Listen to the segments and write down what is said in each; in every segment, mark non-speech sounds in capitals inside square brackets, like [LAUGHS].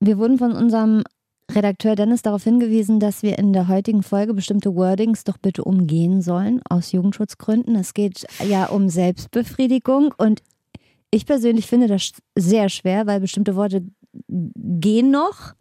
Wir wurden von unserem Redakteur Dennis darauf hingewiesen, dass wir in der heutigen Folge bestimmte Wordings doch bitte umgehen sollen, aus Jugendschutzgründen. Es geht ja um Selbstbefriedigung und ich persönlich finde das sehr schwer, weil bestimmte Worte gehen noch.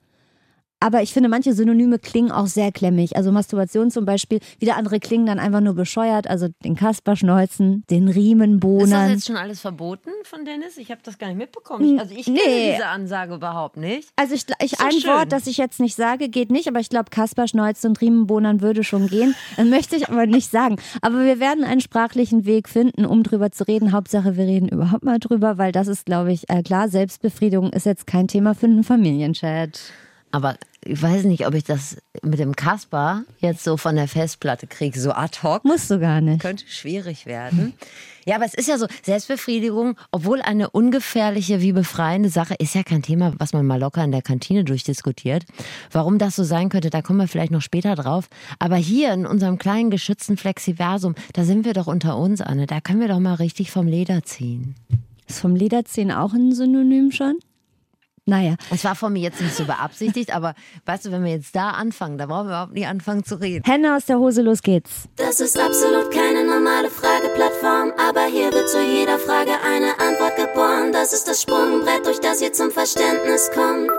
Aber ich finde, manche Synonyme klingen auch sehr klemmig. Also Masturbation zum Beispiel, wieder andere klingen dann einfach nur bescheuert. Also den Kasperschnolzen, den Riemenbohnern. Ist das jetzt schon alles verboten von Dennis? Ich habe das gar nicht mitbekommen. Also ich kenne nee. diese Ansage überhaupt nicht. Also ich, ich ein schön. Wort, das ich jetzt nicht sage, geht nicht. Aber ich glaube, Kasperschnolzen und Riemenbohnern würde schon gehen. Das [LAUGHS] möchte ich aber nicht sagen. Aber wir werden einen sprachlichen Weg finden, um drüber zu reden. Hauptsache, wir reden überhaupt mal drüber, weil das ist, glaube ich, äh, klar. Selbstbefriedigung ist jetzt kein Thema für einen Familienchat. Aber ich weiß nicht, ob ich das mit dem Kasper jetzt so von der Festplatte kriege, so ad hoc. Musst du gar nicht. Könnte schwierig werden. Ja, aber es ist ja so, Selbstbefriedigung, obwohl eine ungefährliche wie befreiende Sache, ist ja kein Thema, was man mal locker in der Kantine durchdiskutiert. Warum das so sein könnte, da kommen wir vielleicht noch später drauf. Aber hier in unserem kleinen geschützten Flexiversum, da sind wir doch unter uns, Anne. Da können wir doch mal richtig vom Leder ziehen. Ist vom Leder ziehen auch ein Synonym schon? Naja. Es war von mir jetzt nicht so beabsichtigt, aber weißt du, wenn wir jetzt da anfangen, da brauchen wir überhaupt nicht anfangen zu reden. Hände aus der Hose, los geht's. Das ist absolut keine normale Frageplattform, aber hier wird zu jeder Frage eine Antwort geboren. Das ist das Sprungbrett, durch das ihr zum Verständnis kommt.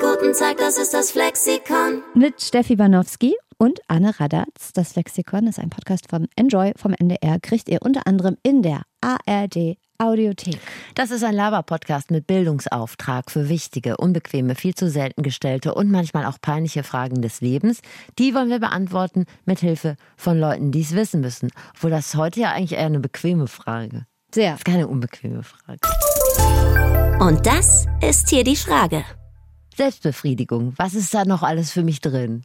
Guten Tag, das ist das Flexikon. Mit Steffi Banowski und Anne Radatz. Das Flexikon ist ein Podcast von Enjoy vom NDR. Kriegt ihr unter anderem in der ARD Audiothek. Das ist ein Laber-Podcast mit Bildungsauftrag für wichtige, unbequeme, viel zu selten gestellte und manchmal auch peinliche Fragen des Lebens. Die wollen wir beantworten mit Hilfe von Leuten, die es wissen müssen. Obwohl das heute ja eigentlich eher eine bequeme Frage. Sehr. Das ist keine unbequeme Frage. Und das ist hier die Frage. Selbstbefriedigung. Was ist da noch alles für mich drin?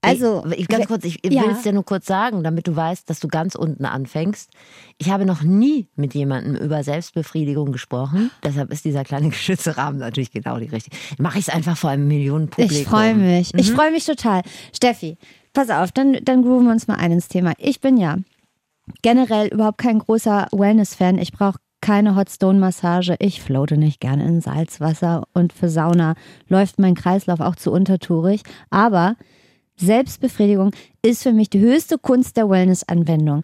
Also, ich, ganz kurz, ich ja. will es dir nur kurz sagen, damit du weißt, dass du ganz unten anfängst. Ich habe noch nie mit jemandem über Selbstbefriedigung gesprochen. Deshalb ist dieser kleine [LAUGHS] geschützte Rahmen natürlich genau die richtige. Mache ich es einfach vor einem Millionenpublikum. Ich freue mich. Mhm. Ich freue mich total. Steffi, pass auf, dann, dann grooven wir uns mal ein ins Thema. Ich bin ja generell überhaupt kein großer Wellness-Fan. Ich brauche keine Hotstone-Massage. Ich floate nicht gerne in Salzwasser und für Sauna läuft mein Kreislauf auch zu untertourig. Aber Selbstbefriedigung ist für mich die höchste Kunst der Wellness-Anwendung.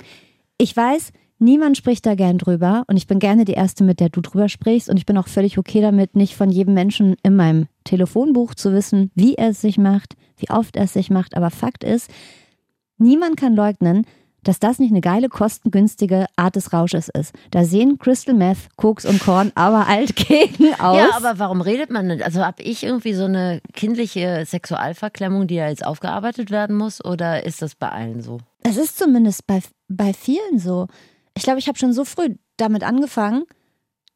Ich weiß, niemand spricht da gern drüber und ich bin gerne die Erste, mit der du drüber sprichst und ich bin auch völlig okay damit, nicht von jedem Menschen in meinem Telefonbuch zu wissen, wie er es sich macht, wie oft er es sich macht. Aber Fakt ist, niemand kann leugnen, dass das nicht eine geile, kostengünstige Art des Rausches ist. Da sehen Crystal Meth, Koks und Korn aber [LAUGHS] alt gegen aus. Ja, aber warum redet man denn? Also habe ich irgendwie so eine kindliche Sexualverklemmung, die ja jetzt aufgearbeitet werden muss oder ist das bei allen so? Es ist zumindest bei, bei vielen so. Ich glaube, ich habe schon so früh damit angefangen.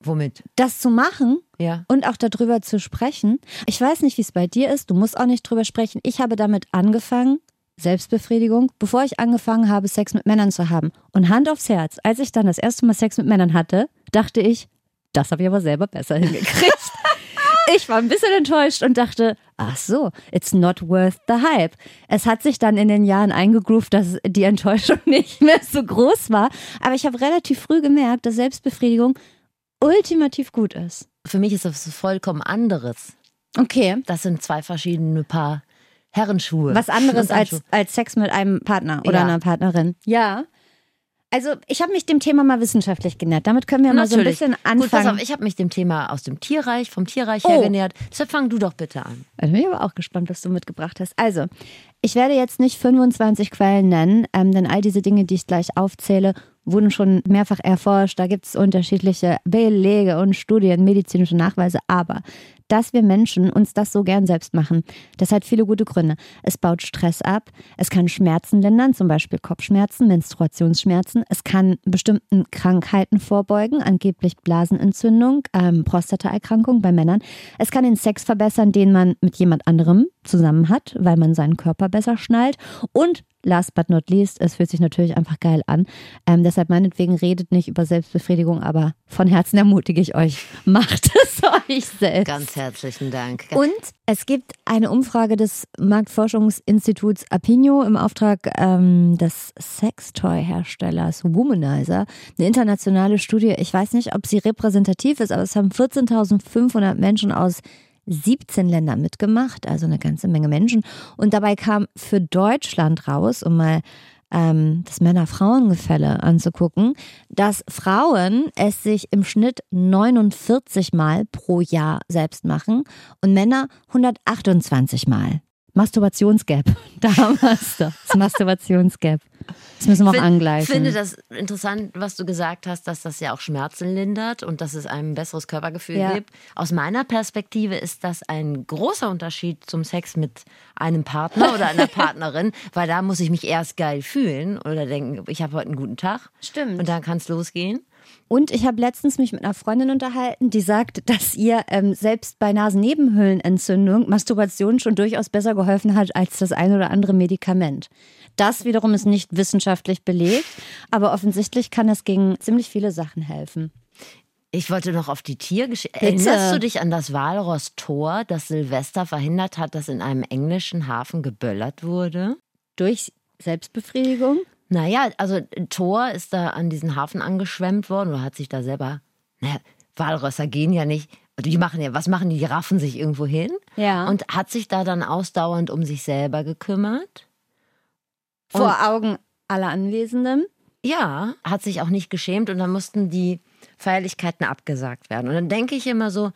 Womit? Das zu machen ja. und auch darüber zu sprechen. Ich weiß nicht, wie es bei dir ist. Du musst auch nicht drüber sprechen. Ich habe damit angefangen, Selbstbefriedigung, bevor ich angefangen habe, Sex mit Männern zu haben. Und Hand aufs Herz, als ich dann das erste Mal Sex mit Männern hatte, dachte ich, das habe ich aber selber besser [LAUGHS] hingekriegt. ich war ein bisschen enttäuscht und dachte, ach so, it's not worth the hype. Es hat sich dann in den Jahren eingegroovt, dass die Enttäuschung [LAUGHS] nicht mehr so groß war. Aber ich habe relativ früh gemerkt, dass Selbstbefriedigung ultimativ gut ist. Für mich ist das vollkommen anderes. Okay. Das sind zwei verschiedene Paar Herrenschuhe. Was anderes als, als Sex mit einem Partner oder ja. einer Partnerin. Ja. Also ich habe mich dem Thema mal wissenschaftlich genähert. Damit können wir Natürlich. mal so ein bisschen anfangen. Gut, pass auf, ich habe mich dem Thema aus dem Tierreich, vom Tierreich oh. her genähert. Deshalb fang du doch bitte an. Also bin ich aber auch gespannt, was du mitgebracht hast. Also, ich werde jetzt nicht 25 Quellen nennen, ähm, denn all diese Dinge, die ich gleich aufzähle, wurden schon mehrfach erforscht. Da gibt es unterschiedliche Belege und Studien, medizinische Nachweise. Aber dass wir Menschen uns das so gern selbst machen. Das hat viele gute Gründe. Es baut Stress ab, es kann Schmerzen lindern, zum Beispiel Kopfschmerzen, Menstruationsschmerzen. Es kann bestimmten Krankheiten vorbeugen, angeblich Blasenentzündung, ähm, Prostataerkrankung bei Männern. Es kann den Sex verbessern, den man mit jemand anderem zusammen hat, weil man seinen Körper besser schnallt. Und last but not least, es fühlt sich natürlich einfach geil an. Ähm, deshalb meinetwegen redet nicht über Selbstbefriedigung, aber von Herzen ermutige ich euch, [LAUGHS] macht es euch selbst. Ganz herzlichen Dank. Und es gibt eine Umfrage des Marktforschungsinstituts Apinio im Auftrag ähm, des Sextoy-Herstellers Womanizer. Eine internationale Studie. Ich weiß nicht, ob sie repräsentativ ist, aber es haben 14.500 Menschen aus 17 Ländern mitgemacht, also eine ganze Menge Menschen. Und dabei kam für Deutschland raus, um mal ähm, das Männer-Frauen-Gefälle anzugucken, dass Frauen es sich im Schnitt 49 Mal pro Jahr selbst machen und Männer 128 Mal. Masturbationsgap. [LAUGHS] Da haben wir es doch. Das Masturbationsgap. Das müssen wir auch angleichen. Ich finde das interessant, was du gesagt hast, dass das ja auch Schmerzen lindert und dass es einem ein besseres Körpergefühl Ja. gibt. Aus meiner Perspektive ist das ein großer Unterschied zum Sex mit einem Partner oder einer [LAUGHS] Partnerin, weil da muss ich mich erst geil fühlen oder denken, ich habe heute einen guten Tag. Stimmt. Und dann kann es losgehen. Und ich habe letztens mich mit einer Freundin unterhalten, die sagt, dass ihr ähm, selbst bei Nasennebenhöhlenentzündung Masturbation schon durchaus besser geholfen hat als das ein oder andere Medikament. Das wiederum ist nicht wissenschaftlich belegt, aber offensichtlich kann es gegen ziemlich viele Sachen helfen. Ich wollte noch auf die Tiergeschichte. Erinnerst du dich an das Walross Tor, das Silvester verhindert hat, dass in einem englischen Hafen geböllert wurde? Durch Selbstbefriedigung? Naja, also Thor ist da an diesen Hafen angeschwemmt worden oder hat sich da selber. Naja, Walrösser gehen ja nicht. Die machen ja, was machen die? Die raffen sich irgendwo hin. Ja. Und hat sich da dann ausdauernd um sich selber gekümmert. Vor Augen aller Anwesenden? Ja, hat sich auch nicht geschämt und dann mussten die Feierlichkeiten abgesagt werden. Und dann denke ich immer so,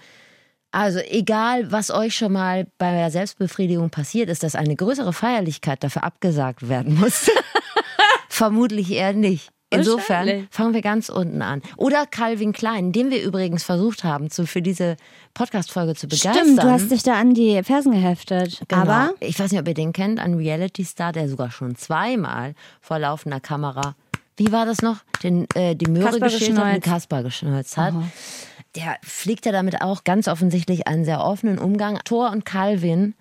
also egal, was euch schon mal bei der Selbstbefriedigung passiert ist, dass eine größere Feierlichkeit dafür abgesagt werden muss. [LAUGHS] Vermutlich eher nicht. Insofern fangen wir ganz unten an. Oder Calvin Klein, den wir übrigens versucht haben, zu, für diese Podcast-Folge zu begeistern. Stimmt, du hast dich da an die Fersen geheftet. Genau. Aber ich weiß nicht, ob ihr den kennt, ein Reality-Star, der sogar schon zweimal vor laufender Kamera, wie war das noch, den, äh, die Möhre geschält hat und geschneuzt. Kasper geschneuzt hat. Der pflegt ja damit auch ganz offensichtlich einen sehr offenen Umgang. Thor und Calvin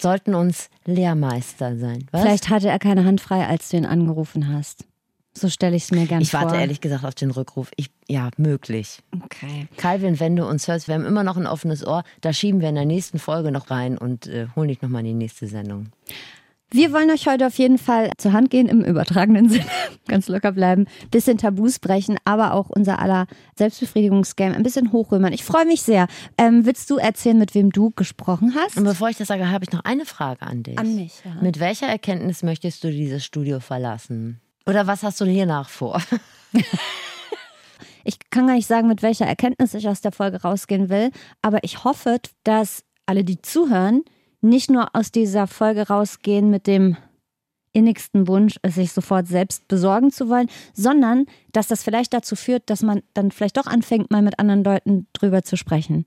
sollten uns Lehrmeister sein. Was? vielleicht hatte er keine Hand frei, als du ihn angerufen hast. So stelle ich es mir gerne ich vor. warte ehrlich gesagt auf den Rückruf. Ich, ja, möglich. Okay. Calvin, wenn du uns hörst, wir haben immer noch ein offenes Ohr. Da schieben wir in der nächsten Folge noch rein und äh, holen dich nochmal in die nächste Sendung. Wir wollen euch heute auf jeden Fall zur Hand gehen, im übertragenen [LAUGHS] Sinne, ganz locker bleiben, bisschen Tabus brechen, aber auch unser aller Selbstbefriedigungsgame ein bisschen hochrömern. Ich freue mich sehr. Ähm, willst du erzählen, mit wem du gesprochen hast? Und bevor ich das sage, habe ich noch eine Frage an dich. An mich, ja. Mit welcher Erkenntnis möchtest du dieses Studio verlassen? Oder was hast du hier nach vor? [LAUGHS] Ich kann gar nicht sagen, mit welcher Erkenntnis ich aus der Folge rausgehen will, aber ich hoffe, dass alle, die zuhören, nicht nur aus dieser Folge rausgehen mit dem innigsten Wunsch, es sich sofort selbst besorgen zu wollen, sondern dass das vielleicht dazu führt, dass man dann vielleicht doch anfängt, mal mit anderen Leuten drüber zu sprechen.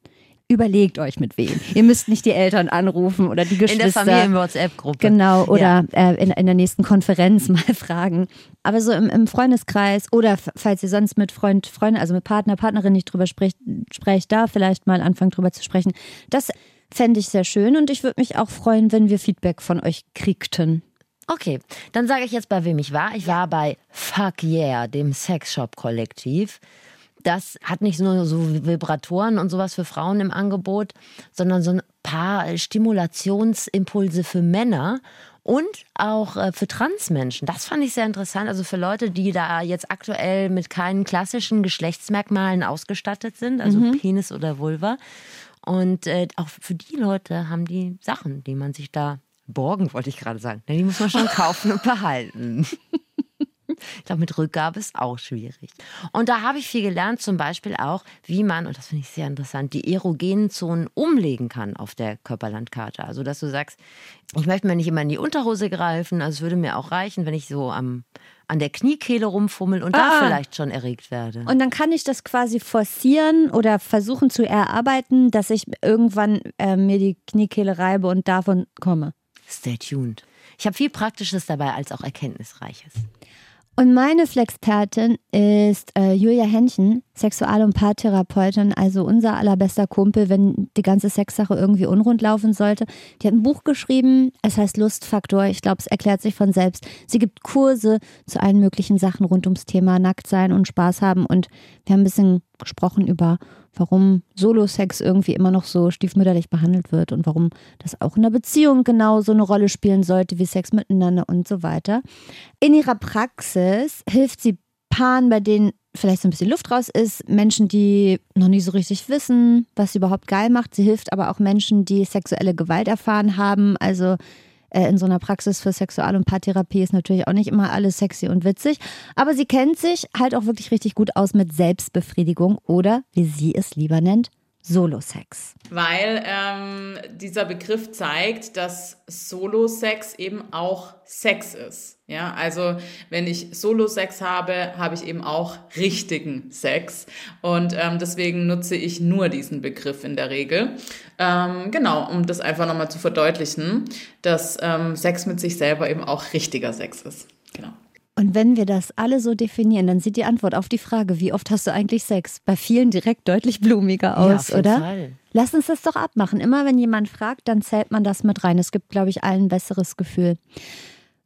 Überlegt euch mit wem. Ihr müsst nicht die Eltern anrufen oder die Geschwister. In der Familien-WhatsApp-Gruppe. Genau, oder Ja. äh, in, in der nächsten Konferenz [LAUGHS] mal fragen. Aber so im, im Freundeskreis oder falls ihr sonst mit Freund, Freunde, also mit Partner, Partnerin nicht drüber spricht, sprecht da vielleicht mal anfangen drüber zu sprechen. Das fände ich sehr schön und ich würde mich auch freuen, wenn wir Feedback von euch kriegten. Okay, dann sage ich jetzt, bei wem ich war. Ich war bei Fuck Yeah, dem Sexshop-Kollektiv. Das hat nicht nur so Vibratoren und sowas für Frauen im Angebot, sondern so ein paar Stimulationsimpulse für Männer und auch äh, für Transmenschen. Das fand ich sehr interessant. Also für Leute, die da jetzt aktuell mit keinen klassischen Geschlechtsmerkmalen ausgestattet sind, also Penis oder Vulva. Und äh, auch für die Leute haben die Sachen, die man sich da borgen, wollte ich gerade sagen. Die muss man schon kaufen und behalten. Ich glaube, mit Rückgabe ist auch schwierig. Und da habe ich viel gelernt, zum Beispiel auch, wie man, und das finde ich sehr interessant, die erogenen Zonen umlegen kann auf der Körperlandkarte. Also, dass du sagst, ich möchte mir nicht immer in die Unterhose greifen, also es würde mir auch reichen, wenn ich so am, an der Kniekehle rumfummel und da Ah. vielleicht schon erregt werde. Und dann kann ich das quasi forcieren oder versuchen zu erarbeiten, dass ich irgendwann äh, mir die Kniekehle reibe und davon komme. Stay tuned. Ich habe viel Praktisches dabei als auch Erkenntnisreiches. Und meine Flexpertin ist äh, Julia Henchen, Sexual- und Paartherapeutin, also unser allerbester Kumpel, wenn die ganze Sexsache irgendwie unrund laufen sollte. Die hat ein Buch geschrieben, es heißt Lustfaktor. Ich glaube, es erklärt sich von selbst. Sie gibt Kurse zu allen möglichen Sachen rund ums Thema Nacktsein und Spaß haben. Und wir haben ein bisschen gesprochen über warum Solo-Sex irgendwie immer noch so stiefmütterlich behandelt wird und warum das auch in der Beziehung genau so eine Rolle spielen sollte wie Sex miteinander und so weiter. In ihrer Praxis hilft sie Paaren, bei denen vielleicht so ein bisschen Luft raus ist, Menschen, die noch nie so richtig wissen, was sie überhaupt geil macht. Sie hilft aber auch Menschen, die sexuelle Gewalt erfahren haben, also in so einer Praxis für Sexual- und Paartherapie ist natürlich auch nicht immer alles sexy und witzig. Aber sie kennt sich halt auch wirklich richtig gut aus mit Selbstbefriedigung oder, wie sie es lieber nennt, Solo-Sex. Weil ähm, dieser Begriff zeigt, dass Solo-Sex eben auch Sex ist. Ja, also wenn ich Solo-Sex habe, habe ich eben auch richtigen Sex. Und ähm, deswegen nutze ich nur diesen Begriff in der Regel. Ähm, genau, um das einfach nochmal zu verdeutlichen, dass ähm, Sex mit sich selber eben auch richtiger Sex ist. Genau. Und wenn wir das alle so definieren, dann sieht die Antwort auf die Frage, wie oft hast du eigentlich Sex, bei vielen direkt deutlich blumiger aus, ja, oder? Fall. Lass uns das doch abmachen. Immer wenn jemand fragt, dann zählt man das mit rein. Es gibt, glaube ich, allen ein besseres Gefühl.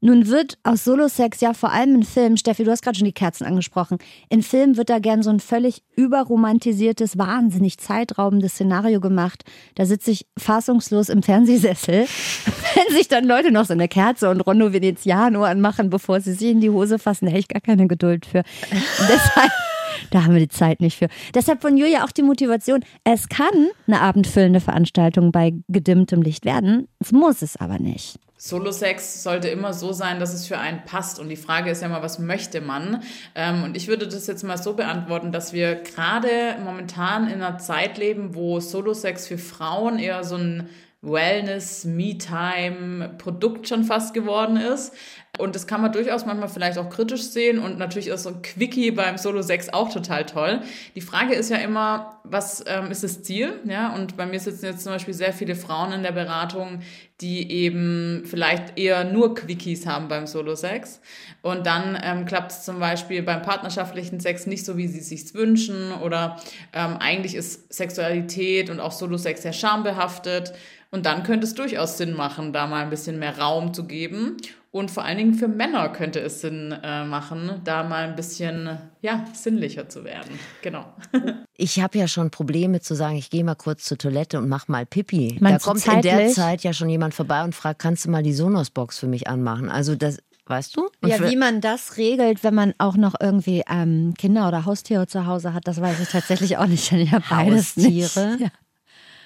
Nun wird aus Solo-Sex ja vor allem in Filmen, Steffi, du hast gerade schon die Kerzen angesprochen, in Filmen wird da gern so ein völlig überromantisiertes, wahnsinnig zeitraubendes Szenario gemacht. Da sitze ich fassungslos im Fernsehsessel, [LAUGHS] wenn sich dann Leute noch so eine Kerze und Rondo Veneziano anmachen, bevor sie sich in die Hose fassen. Da hätte ich gar keine Geduld für. Deshalb [LAUGHS] da haben wir die Zeit nicht für. Deshalb von Julia auch die Motivation. Es kann eine abendfüllende Veranstaltung bei gedimmtem Licht werden. Es muss es aber nicht. Solo-Sex sollte immer so sein, dass es für einen passt. Und die Frage ist ja mal, was möchte man? Ähm, und ich würde das jetzt mal so beantworten, dass wir gerade momentan in einer Zeit leben, wo Solo-Sex für Frauen eher so ein Wellness, Me-Time-Produkt schon fast geworden ist. Und das kann man durchaus manchmal vielleicht auch kritisch sehen und natürlich ist so ein Quickie beim Solo 6 auch total toll. Die Frage ist ja immer, was ähm, ist das Ziel? Ja, und bei mir sitzen jetzt zum Beispiel sehr viele Frauen in der Beratung, die eben vielleicht eher nur Quickies haben beim Solo 6. Und dann ähm, klappt es zum Beispiel beim partnerschaftlichen Sex nicht so, wie sie sich wünschen oder ähm, eigentlich ist Sexualität und auch Solo 6 sehr schambehaftet. Und dann könnte es durchaus Sinn machen, da mal ein bisschen mehr Raum zu geben. Und vor allen Dingen für Männer könnte es Sinn äh, machen, da mal ein bisschen ja, sinnlicher zu werden. Genau. [LAUGHS] Ich habe ja schon Probleme zu sagen, ich gehe mal kurz zur Toilette und mach mal Pipi. Meinst da kommt in der zeitlich? Zeit ja schon jemand vorbei und fragt, kannst du mal die Sonos-Box für mich anmachen? Also das, weißt du? Und Ja, wie man das regelt, wenn man auch noch irgendwie ähm, Kinder oder Haustiere zu Hause hat, das weiß ich tatsächlich auch nicht. Ich habe beides Haustiere? nicht. Ja.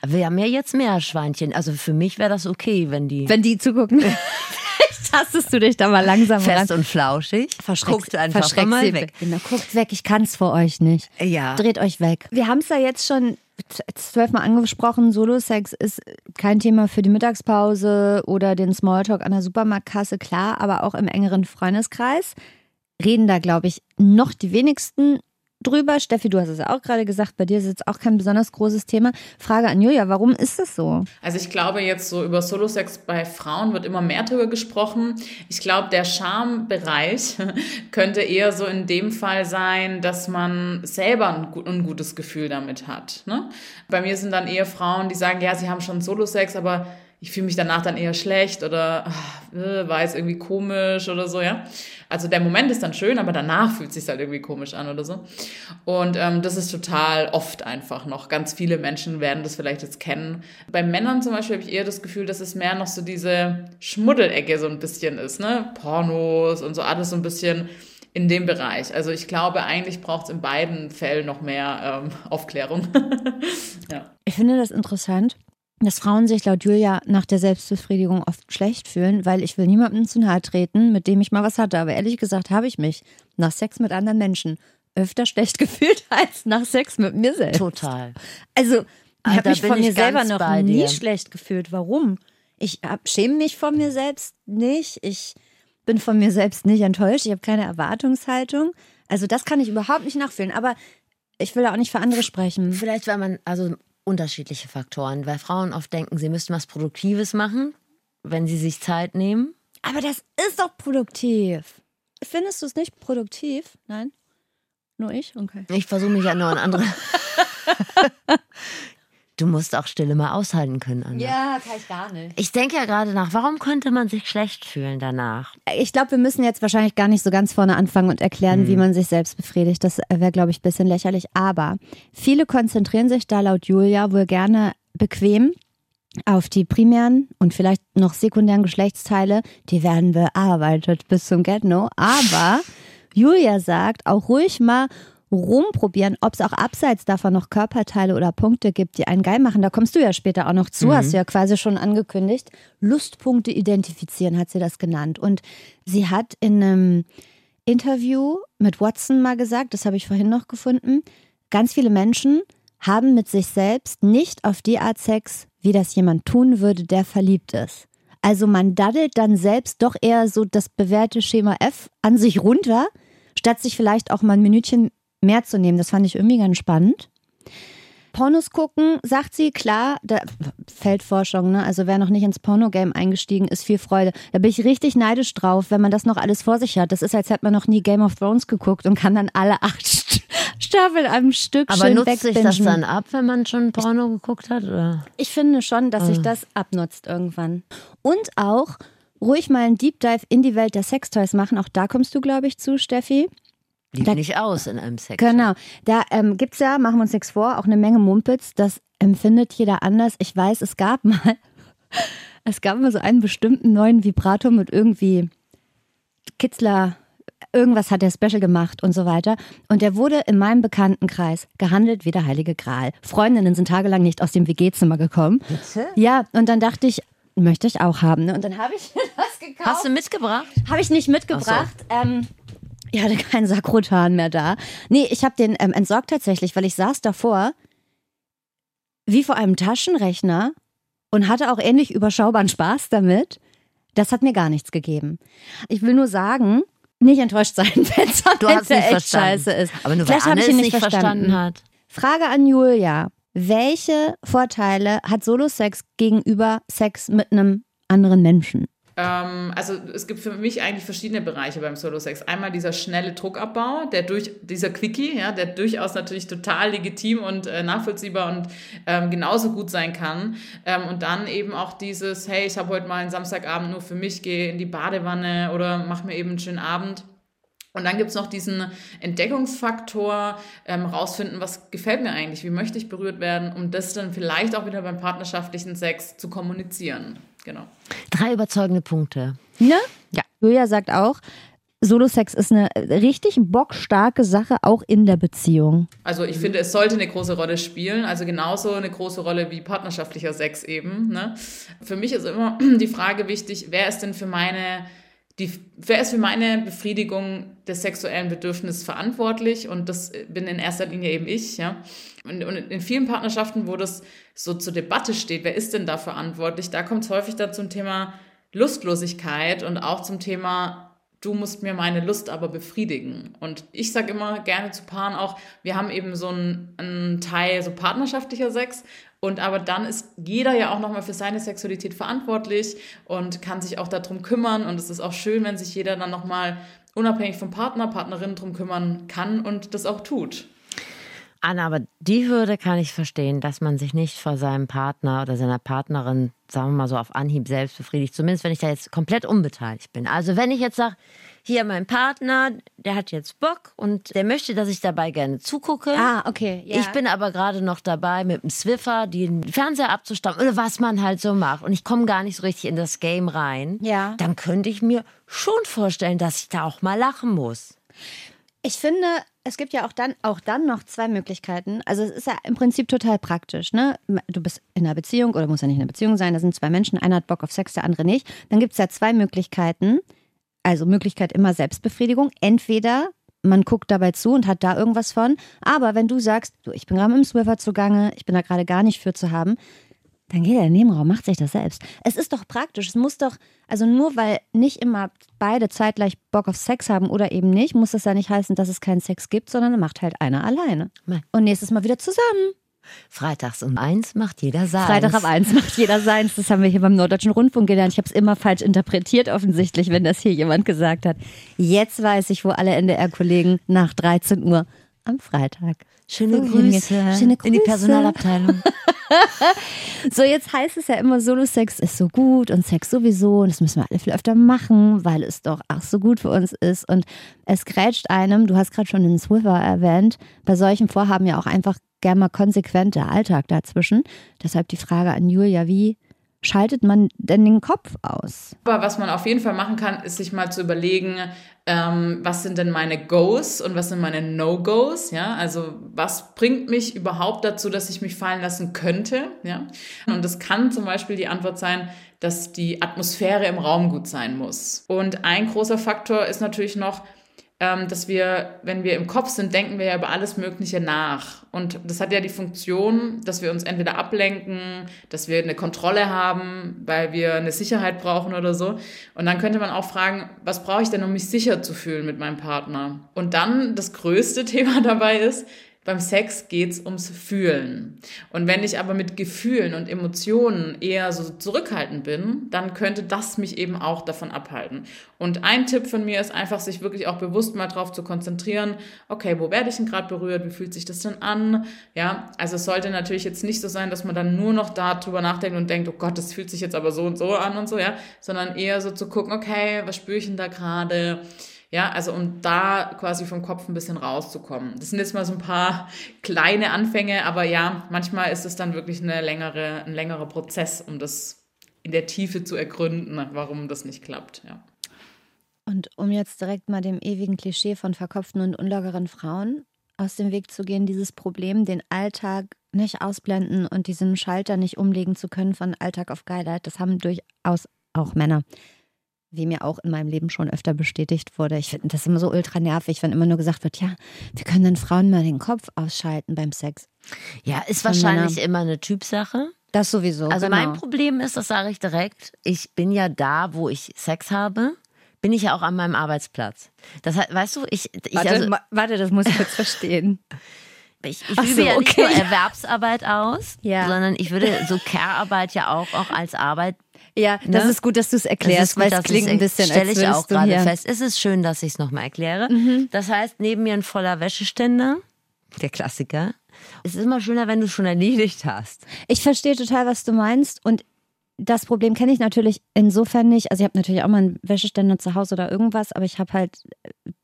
Wir haben ja jetzt Meerschweinchen. Also für mich wäre das okay, wenn die Wenn die zugucken, [LAUGHS] vielleicht tastest du dich da mal langsam fest ran. und flauschig. Verschreckt, Guckt einfach verschreckt mal sie weg. Genau, guckt weg, ich kann es für euch nicht. Ja. Dreht euch weg. Wir haben es ja jetzt schon zwölfmal angesprochen, Solo-Sex ist kein Thema für die Mittagspause oder den Smalltalk an der Supermarktkasse, klar, aber auch im engeren Freundeskreis reden da, glaube ich, noch die wenigsten drüber. Steffi, du hast es auch gerade gesagt, bei dir ist es jetzt auch kein besonders großes Thema. Frage an Julia, warum ist das so? Also ich glaube jetzt so über Solo-Sex bei Frauen wird immer mehr drüber gesprochen. Ich glaube, der Charmebereich [LAUGHS] könnte eher so in dem Fall sein, dass man selber ein gut- ungutes Gefühl damit hat. Ne? Bei mir sind dann eher Frauen, die sagen, ja, sie haben schon Solo-Sex, aber ich fühle mich danach dann eher schlecht oder ah, äh, war jetzt irgendwie komisch oder so, ja. Also der Moment ist dann schön, aber danach fühlt es sich halt irgendwie komisch an oder so. Und ähm, das ist total oft einfach noch. Ganz viele Menschen werden das vielleicht jetzt kennen. Bei Männern zum Beispiel habe ich eher das Gefühl, dass es mehr noch so diese Schmuddelecke so ein bisschen ist, ne? Pornos und so alles so ein bisschen in dem Bereich. Also ich glaube, eigentlich braucht es in beiden Fällen noch mehr ähm, Aufklärung. [LAUGHS] ja. Ich finde das interessant, dass Frauen sich laut Julia nach der Selbstbefriedigung oft schlecht fühlen, weil ich will niemandem zu nahe treten, mit dem ich mal was hatte. Aber ehrlich gesagt habe ich mich nach Sex mit anderen Menschen öfter schlecht [LAUGHS] gefühlt als nach Sex mit mir selbst. Total. Also, ich Ah, habe mich von mir selber noch nie dir. schlecht gefühlt. Warum? Ich hab, schäme mich von mir selbst nicht. Ich bin von mir selbst nicht enttäuscht. Ich habe keine Erwartungshaltung. Also, das kann ich überhaupt nicht nachfühlen. Aber ich will auch nicht für andere sprechen. Vielleicht, weil man, also unterschiedliche Faktoren, weil Frauen oft denken, sie müssten was Produktives machen, wenn sie sich Zeit nehmen. Aber das ist doch produktiv. Findest du es nicht produktiv? Nein? Nur ich? Okay. Ich versuche mich ja nur an andere. [LAUGHS] [LAUGHS] du musst auch Stille mal aushalten können, Anja. Ja, kann ich gar nicht. Ich denke ja gerade nach, warum könnte man sich schlecht fühlen danach? Ich glaube, wir müssen jetzt wahrscheinlich gar nicht so ganz vorne anfangen und erklären, wie man sich selbst befriedigt. Das wäre, glaube ich, ein bisschen lächerlich. Aber viele konzentrieren sich da laut Julia wohl gerne bequem auf die primären und vielleicht noch sekundären Geschlechtsteile. Die werden bearbeitet bis zum Get-No. Aber Julia sagt, auch ruhig mal rumprobieren, ob es auch abseits davon noch Körperteile oder Punkte gibt, die einen geil machen. Da kommst du ja später auch noch zu, hast du ja quasi schon angekündigt. Lustpunkte identifizieren hat sie das genannt. Und sie hat in einem Interview mit Watson mal gesagt, das habe ich vorhin noch gefunden, ganz viele Menschen haben mit sich selbst nicht auf die Art Sex, wie das jemand tun würde, der verliebt ist. Also man daddelt dann selbst doch eher so das bewährte Schema F an sich runter, statt sich vielleicht auch mal ein Minütchen mehr zu nehmen. Das fand ich irgendwie ganz spannend. Pornos gucken, sagt sie, klar, da Feldforschung, ne? Also wer noch nicht ins Pornogame eingestiegen ist, viel Freude. Da bin ich richtig neidisch drauf, wenn man das noch alles vor sich hat. Das ist, als hätte man noch nie Game of Thrones geguckt und kann dann alle acht St- Staffeln am Stück Aber schön nutzt sich das dann ab, wenn man schon Porno geguckt hat? Oder? Ich finde schon, dass sich das abnutzt irgendwann. Und auch ruhig mal einen Deep Dive in die Welt der Sextoys machen. Auch da kommst du, glaube ich, zu, Steffi. Blieb Da- nicht aus in einem Sex. Genau. Da ähm, gibt es ja, machen wir uns nichts vor, auch eine Menge Mumpitz. Das empfindet jeder anders. Ich weiß, es gab mal, [LAUGHS] es gab mal so einen bestimmten neuen Vibrator mit irgendwie Kitzler, irgendwas hat der Special gemacht und so weiter. Und der wurde in meinem Bekanntenkreis gehandelt wie der Heilige Gral. Freundinnen sind tagelang nicht aus dem WG-Zimmer gekommen. Bitte? Ja, und dann dachte ich, möchte ich auch haben. Ne? Und dann habe ich [LAUGHS] das gekauft. Hast du mitgebracht? Habe ich nicht mitgebracht. Ähm, ich hatte keinen Sakrotan mehr da. Nee, ich habe den ähm, entsorgt tatsächlich, weil ich saß davor wie vor einem Taschenrechner und hatte auch ähnlich überschaubaren Spaß damit. Das hat mir gar nichts gegeben. Ich will nur sagen, nicht enttäuscht sein, [LAUGHS] wenn es am Du hast Ende nicht echt verstanden. scheiße ist. Aber nur Vielleicht habe ich ihn nicht verstanden hat. Frage an Julia. Welche Vorteile hat Solo-Sex gegenüber Sex mit einem anderen Menschen? Ähm, also es gibt für mich eigentlich verschiedene Bereiche beim Solo-Sex. Einmal dieser schnelle Druckabbau, der durch dieser Quickie, ja, der durchaus natürlich total legitim und äh, nachvollziehbar und ähm, genauso gut sein kann. Ähm, und dann eben auch dieses, hey, ich habe heute mal einen Samstagabend nur für mich, gehe in die Badewanne oder mach mir eben einen schönen Abend. Und dann gibt's noch diesen Entdeckungsfaktor, ähm, rausfinden, was gefällt mir eigentlich, wie möchte ich berührt werden, um das dann vielleicht auch wieder beim partnerschaftlichen Sex zu kommunizieren. Genau. Drei überzeugende Punkte. Ne? Ja. Julia sagt auch, Solo-Sex ist eine richtig bockstarke Sache, auch in der Beziehung. Also ich finde, es sollte eine große Rolle spielen, also genauso eine große Rolle wie partnerschaftlicher Sex eben. Ne? Für mich ist immer [CLEARS THROAT] die Frage wichtig, wer ist denn für meine, die, wer ist für meine Befriedigung des sexuellen Bedürfnisses verantwortlich? Und das bin in erster Linie eben ich, ja. Und, und in vielen Partnerschaften, wo das so zur Debatte steht, wer ist denn da verantwortlich, da kommt es häufig dann zum Thema Lustlosigkeit und auch zum Thema du musst mir meine Lust aber befriedigen. Und ich sage immer gerne zu Paaren auch, wir haben eben so einen, einen Teil so partnerschaftlicher Sex und aber dann ist jeder ja auch nochmal für seine Sexualität verantwortlich und kann sich auch darum kümmern und es ist auch schön, wenn sich jeder dann nochmal unabhängig vom Partner, Partnerin drum kümmern kann und das auch tut. Anna, aber die Hürde kann ich verstehen, dass man sich nicht vor seinem Partner oder seiner Partnerin, sagen wir mal so, auf Anhieb selbst befriedigt. Zumindest, wenn ich da jetzt komplett unbeteiligt bin. Also, wenn ich jetzt sage, hier mein Partner, der hat jetzt Bock und der möchte, dass ich dabei gerne zugucke. Ah, okay. Ja. Ich bin aber gerade noch dabei, mit dem Swiffer den Fernseher abzustammen oder was man halt so macht. Und ich komme gar nicht so richtig in das Game rein. Ja. Dann könnte ich mir schon vorstellen, dass ich da auch mal lachen muss. Ich finde, es gibt ja auch dann, auch dann noch zwei Möglichkeiten. Also es ist ja im Prinzip total praktisch. Ne? Du bist in einer Beziehung oder muss ja nicht in einer Beziehung sein, da sind zwei Menschen, einer hat Bock auf Sex, der andere nicht. Dann gibt es ja zwei Möglichkeiten. Also Möglichkeit immer Selbstbefriedigung. Entweder man guckt dabei zu und hat da irgendwas von. Aber wenn du sagst, du, ich bin gerade dem Swiffer zugange, ich bin da gerade gar nicht für zu haben, dann geht er in den Nebenraum, macht sich das selbst. Es ist doch praktisch. Es muss doch, also nur weil nicht immer beide zeitgleich Bock auf Sex haben oder eben nicht, muss das ja nicht heißen, dass es keinen Sex gibt, sondern macht halt einer alleine. Und nächstes Mal wieder zusammen. Freitags um eins macht jeder seins. Freitag ab eins macht jeder seins. Das haben wir hier beim Norddeutschen Rundfunk gelernt. Ich habe es immer falsch interpretiert, offensichtlich, wenn das hier jemand gesagt hat. Jetzt weiß ich, wo alle NDR-Kollegen nach 13 Uhr am Freitag. Schöne so Grüße. Schöne in die Grüße. Personalabteilung. [LAUGHS] So, jetzt heißt es ja immer, Solo-Sex ist so gut und Sex sowieso und das müssen wir alle viel öfter machen, weil es doch ach so gut für uns ist. Und es grätscht einem, du hast gerade schon den Swiffer erwähnt, bei solchen Vorhaben ja auch einfach gerne mal konsequent der Alltag dazwischen. Deshalb die Frage an Julia, wie schaltet man denn den Kopf aus? Aber was man auf jeden Fall machen kann, ist sich mal zu überlegen, ähm, was sind denn meine Goes und was sind meine No-Goes, ja, also was bringt mich überhaupt dazu, dass ich mich fallen lassen könnte, ja, und das kann zum Beispiel die Antwort sein, dass die Atmosphäre im Raum gut sein muss. Und ein großer Faktor ist natürlich noch, dass wir, wenn wir im Kopf sind, denken wir ja über alles Mögliche nach. Und das hat ja die Funktion, dass wir uns entweder ablenken, dass wir eine Kontrolle haben, weil wir eine Sicherheit brauchen oder so. Und dann könnte man auch fragen, was brauche ich denn, um mich sicher zu fühlen mit meinem Partner? Und dann das größte [LAUGHS] Thema dabei ist, beim Sex geht's ums Fühlen. Und wenn ich aber mit Gefühlen und Emotionen eher so zurückhaltend bin, dann könnte das mich eben auch davon abhalten. Und ein Tipp von mir ist einfach, sich wirklich auch bewusst mal drauf zu konzentrieren, okay, wo werde ich denn gerade berührt? Wie fühlt sich das denn an? Ja, also es sollte natürlich jetzt nicht so sein, dass man dann nur noch darüber nachdenkt und denkt, oh Gott, das fühlt sich jetzt aber so und so an und so, ja, sondern eher so zu gucken, okay, was spüre ich denn da gerade? Ja, also um da quasi vom Kopf ein bisschen rauszukommen. Das sind jetzt mal so ein paar [LAUGHS] kleine Anfänge, aber ja, manchmal ist es dann wirklich eine längere, ein längerer Prozess, um das in der Tiefe zu ergründen, warum das nicht klappt. Ja. Und um jetzt direkt mal dem ewigen Klischee von verkopften und unlockeren Frauen aus dem Weg zu gehen, dieses Problem, den Alltag nicht ausblenden und diesen Schalter nicht umlegen zu können von Alltag auf Geilheit, das haben durchaus auch Männer. Wie mir auch in meinem Leben schon öfter bestätigt wurde. Ich finde das immer so ultra nervig, wenn immer nur gesagt wird, ja, wir können den Frauen mal den Kopf ausschalten beim Sex. Ja, ist Von wahrscheinlich immer eine Typsache. Das sowieso. Also genau. mein Problem ist, das sage ich direkt, ich bin ja da, wo ich Sex habe, bin ich ja auch an meinem Arbeitsplatz. Das heißt, weißt du, ich, ich Warte, also, warte, das muss ich kurz [LAUGHS] verstehen. ich, ich übe so, ja nicht okay. nur Erwerbsarbeit aus, Ja. sondern ich würde so Care-Arbeit ja auch, auch als Arbeit Ja, das Ne? ist gut, dass du es Das erklärst, weil es klingt ein bisschen, stelle ich auch gerade. Mhm. fest. Es ist schön, dass ich es nochmal erkläre. Das heißt, neben mir ein voller Wäscheständer, der Klassiker. Es ist immer schöner, wenn du schon erledigt hast. Ich verstehe total, was du meinst und das Problem kenne ich natürlich insofern nicht. Also ich habe natürlich auch mal einen Wäscheständer zu Hause oder irgendwas, aber ich habe halt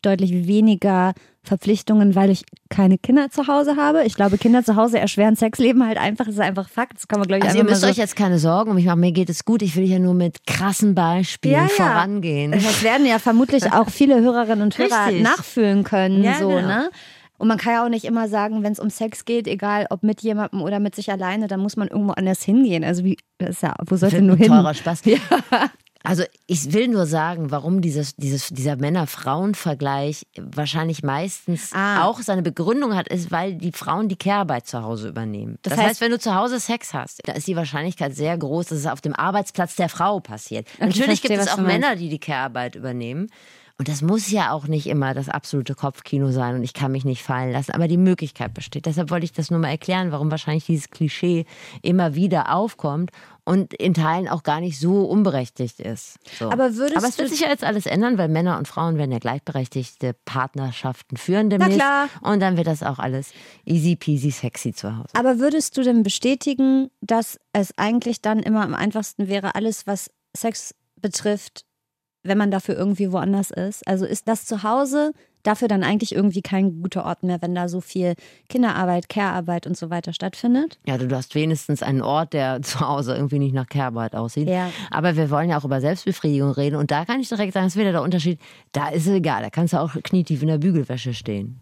deutlich weniger Verpflichtungen, weil ich keine Kinder zu Hause habe. Ich glaube, Kinder zu Hause erschweren Sexleben halt einfach. Das ist einfach Fakt. Das kann man, glaube ich, Also ihr müsst mal euch so jetzt keine Sorgen um mich machen. Mir geht es gut. Ich will hier nur mit krassen Beispielen Ja, ja. vorangehen. Das werden ja vermutlich auch viele Hörerinnen und Hörer Richtig. nachfühlen können. Ja, so, genau. ne? Und man kann ja auch nicht immer sagen, wenn es um Sex geht, egal ob mit jemandem oder mit sich alleine, dann muss man irgendwo anders hingehen. Also wie, das ist ja, wo sollte nur hin? teurer Spaß. [LAUGHS] Also ich will nur sagen, warum dieses, dieses, dieser Männer-Frauen-Vergleich wahrscheinlich meistens Ah. auch seine Begründung hat, ist, weil die Frauen die Care-Arbeit zu Hause übernehmen. Das, Das heißt, heißt- wenn du zu Hause Sex hast, da ist die Wahrscheinlichkeit sehr groß, dass es auf dem Arbeitsplatz der Frau passiert. Natürlich verstehe, gibt es auch. Männer, die die Care-Arbeit übernehmen. Und das muss ja auch nicht immer das absolute Kopfkino sein und ich kann mich nicht fallen lassen, aber die Möglichkeit besteht. Deshalb wollte ich das nur mal erklären, warum wahrscheinlich dieses Klischee immer wieder aufkommt und in Teilen auch gar nicht so unberechtigt ist. So. Aber würdest aber es wird sich ja jetzt alles ändern, weil Männer und Frauen werden ja gleichberechtigte Partnerschaften führen Na demnächst. klar. Und dann wird das auch alles easy peasy sexy zu Hause. Aber würdest du denn bestätigen, dass es eigentlich dann immer am einfachsten wäre, alles, was Sex betrifft, wenn man dafür irgendwie woanders ist? Also ist das zu Hause dafür dann eigentlich irgendwie kein guter Ort mehr, wenn da so viel Kinderarbeit, Care-Arbeit und so weiter stattfindet? Ja, du hast wenigstens einen Ort, der [LAUGHS] zu Hause irgendwie nicht nach Care-Arbeit aussieht. Ja. Aber wir wollen ja auch über Selbstbefriedigung reden. Und da kann ich direkt sagen, das ist wieder der Unterschied. Da ist es egal. Da kannst du auch knietief in der Bügelwäsche stehen.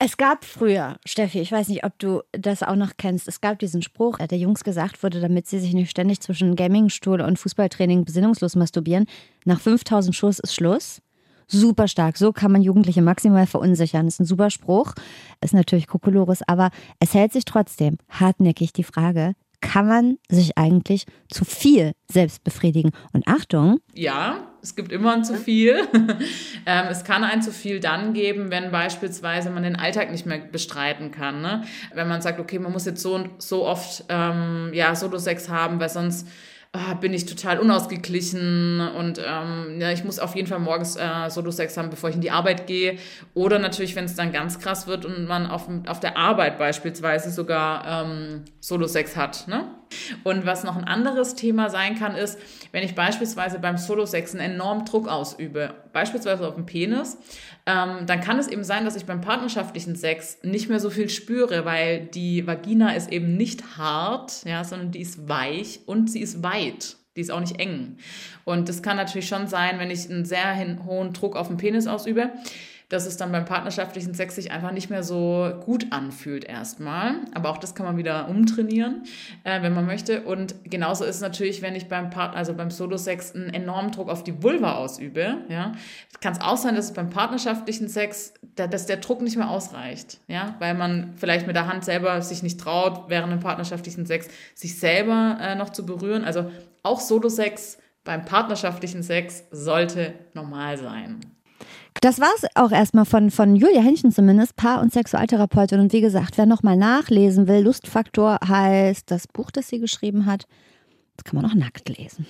Es gab früher, Steffi, ich weiß nicht, ob du das auch noch kennst, es gab diesen Spruch, der Jungs gesagt wurde, damit sie sich nicht ständig zwischen Gamingstuhl und Fußballtraining besinnungslos masturbieren. Nach 5000 Schuss ist Schluss. Super stark. So kann man Jugendliche maximal verunsichern. Das ist ein super Spruch. Ist natürlich Kokolores, aber es hält sich trotzdem hartnäckig die Frage, kann man sich eigentlich zu viel selbst befriedigen? Und Achtung, Ja, Es gibt immer ein zu viel. [LAUGHS] ähm, es kann ein zu viel dann geben, wenn beispielsweise man den Alltag nicht mehr bestreiten kann. Ne? Wenn man sagt, okay, man muss jetzt so und so oft ähm, ja, Solo-Sex haben, weil sonst ah, bin ich total unausgeglichen und ähm, ja, ich muss auf jeden Fall morgens äh, Solo-Sex haben, bevor ich in die Arbeit gehe. Oder natürlich, wenn es dann ganz krass wird und man auf, auf der Arbeit beispielsweise sogar ähm, Solo-Sex hat. Ne? Und was noch ein anderes Thema sein kann, ist, wenn ich beispielsweise beim Solo-Sex einen enormen Druck ausübe, beispielsweise auf den Penis, ähm, dann kann es eben sein, dass ich beim partnerschaftlichen Sex nicht mehr so viel spüre, weil die Vagina ist eben nicht hart, ja, sondern die ist weich und sie ist weit. Die ist auch nicht eng. Und das kann natürlich schon sein, wenn ich einen sehr hohen Druck auf den Penis ausübe, dass es dann beim partnerschaftlichen Sex sich einfach nicht mehr so gut anfühlt erstmal. Aber auch das kann man wieder umtrainieren, äh, wenn man möchte. Und genauso ist es natürlich, wenn ich beim Part also beim Solo-Sex einen enormen Druck auf die Vulva ausübe. Ja, kann es auch sein, dass es beim partnerschaftlichen Sex, dass der Druck nicht mehr ausreicht. Ja, weil man vielleicht mit der Hand selber sich nicht traut, während dem partnerschaftlichen Sex sich selber äh, noch zu berühren. Also auch Solo-Sex beim partnerschaftlichen Sex sollte normal sein. Das war es auch erstmal von, von Julia Henchen zumindest, Paar- und Sexualtherapeutin. Und wie gesagt, wer nochmal nachlesen will, Lustfaktor heißt das Buch, das sie geschrieben hat. Das kann man auch nackt lesen.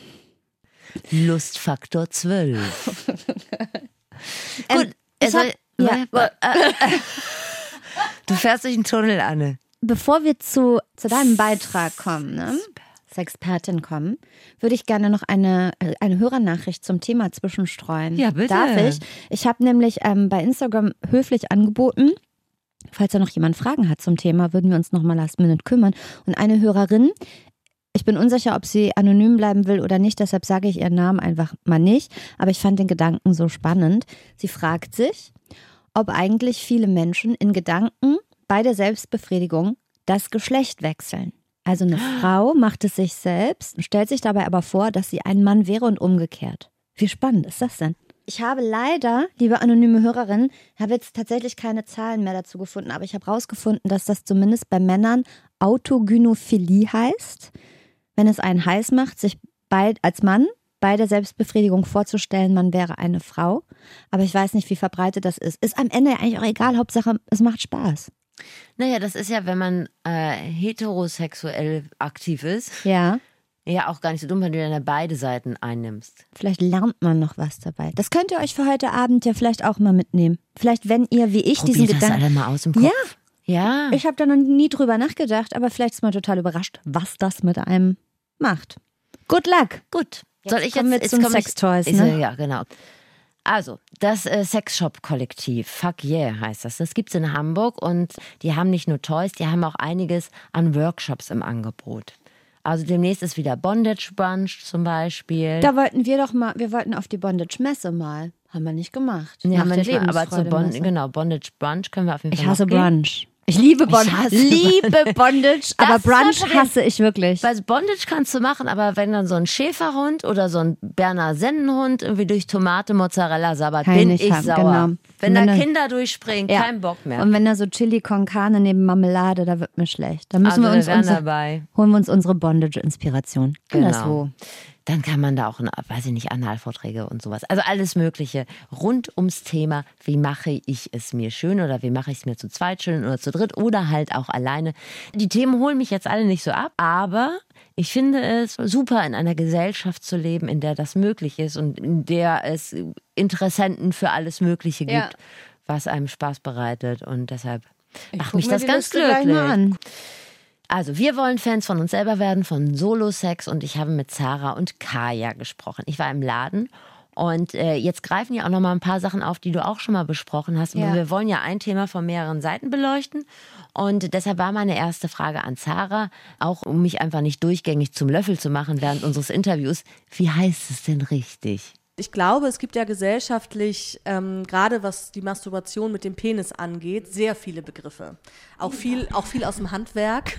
Lustfaktor 12. [LAUGHS] Ähm, Gut, also, hab- ja. äh, [LAUGHS] du fährst durch den Tunnel, Anne. Bevor wir zu, zu deinem Beitrag kommen, ne? Sexpertin kommen, würde ich gerne noch eine, äh, eine Hörernachricht zum Thema zwischenstreuen. Ja, bitte. Darf ich? Ich habe nämlich ähm, bei Instagram höflich angeboten, falls da noch jemand Fragen hat zum Thema, würden wir uns nochmal last minute kümmern. Und eine Hörerin, ich bin unsicher, ob sie anonym bleiben will oder nicht, deshalb sage ich ihren Namen einfach mal nicht. Aber ich fand den Gedanken so spannend. Sie fragt sich, ob eigentlich viele Menschen in Gedanken bei der Selbstbefriedigung das Geschlecht wechseln. Also eine Frau macht es sich selbst, stellt sich dabei aber vor, dass sie ein Mann wäre und umgekehrt. Wie spannend ist das denn? Ich habe leider, liebe anonyme Hörerin, habe jetzt tatsächlich keine Zahlen mehr dazu gefunden, aber ich habe herausgefunden, dass das zumindest bei Männern Autogynophilie heißt. Wenn es einen heiß macht, sich bei, als Mann bei der Selbstbefriedigung vorzustellen, man wäre eine Frau. Aber ich weiß nicht, wie verbreitet das ist. Ist am Ende eigentlich auch egal, Hauptsache, es macht Spaß. Naja, das ist ja, wenn man äh, heterosexuell aktiv ist, Ja. ja auch gar nicht so dumm, wenn du dann beide Seiten einnimmst. Vielleicht lernt man noch was dabei. Das könnt ihr euch für heute Abend ja vielleicht auch mal mitnehmen. Vielleicht, wenn ihr wie ich diesen Probier das Gedanken. alle mal aus dem Kopf. Ja. Ja. Ich habe da noch nie drüber nachgedacht, aber vielleicht ist man total überrascht, was das mit einem macht. Good luck. Gut. Jetzt Soll ich kommen jetzt, wir zum komm ich- Sextoys, ne? Ja, genau. Also, das äh, Sexshop-Kollektiv, Fuck Yeah heißt das. Das gibt's in Hamburg und die haben nicht nur Toys, die haben auch einiges an Workshops im Angebot. Also demnächst ist wieder Bondage Brunch zum Beispiel. Da wollten wir doch mal, wir wollten auf die Bondage-Messe mal. Haben wir nicht gemacht. Nee, Nach haben wir nicht mal, aber zu Bon- Lebensfreude-Messe. genau, Bondage Brunch können wir auf jeden Fall Ich hasse. Brunch. Ich liebe Bondage. hasse liebe Bondage, aber Brunch hasse ich wirklich. Weil Bondage kannst du machen, aber wenn dann so ein Schäferhund oder so ein Berner Sennenhund irgendwie durch Tomate, Mozzarella sabbert, bin ich ich haben, sauer. genau. Wenn da wenn er- Kinder durchspringen, Ja. kein Bock mehr. Und wenn da so Chili con Carne neben Marmelade, da wird mir schlecht. Da müssen Also wir uns wir unsere, dabei. holen wir uns unsere Bondage-Inspiration. Genau. Dann kann man da auch, weiß ich nicht, Analvorträge und sowas. Also alles Mögliche rund ums Thema, wie mache ich es mir schön oder wie mache ich es mir zu zweit schön oder zu dritt oder halt auch alleine. Die Themen holen mich jetzt alle nicht so ab, aber ich finde es super, in einer Gesellschaft zu leben, in der das möglich ist und in der es Interessenten für alles Mögliche gibt, Ja. was einem Spaß bereitet. Und deshalb macht mich das ganz Liste glücklich. Also, wir wollen Fans von uns selber werden, von Solo-Sex und ich habe mit Sarah und Kaya gesprochen. Ich war im Laden und äh, jetzt greifen ja auch noch mal ein paar Sachen auf, die du auch schon mal besprochen hast. Ja. Wir wollen ja ein Thema von mehreren Seiten beleuchten und deshalb war meine erste Frage an Sarah, auch um mich einfach nicht durchgängig zum Löffel zu machen während unseres Interviews. Wie heißt es denn richtig? Ich glaube, es gibt ja gesellschaftlich, ähm, gerade was die Masturbation mit dem Penis angeht, sehr viele Begriffe. Auch viel, auch viel aus dem Handwerk,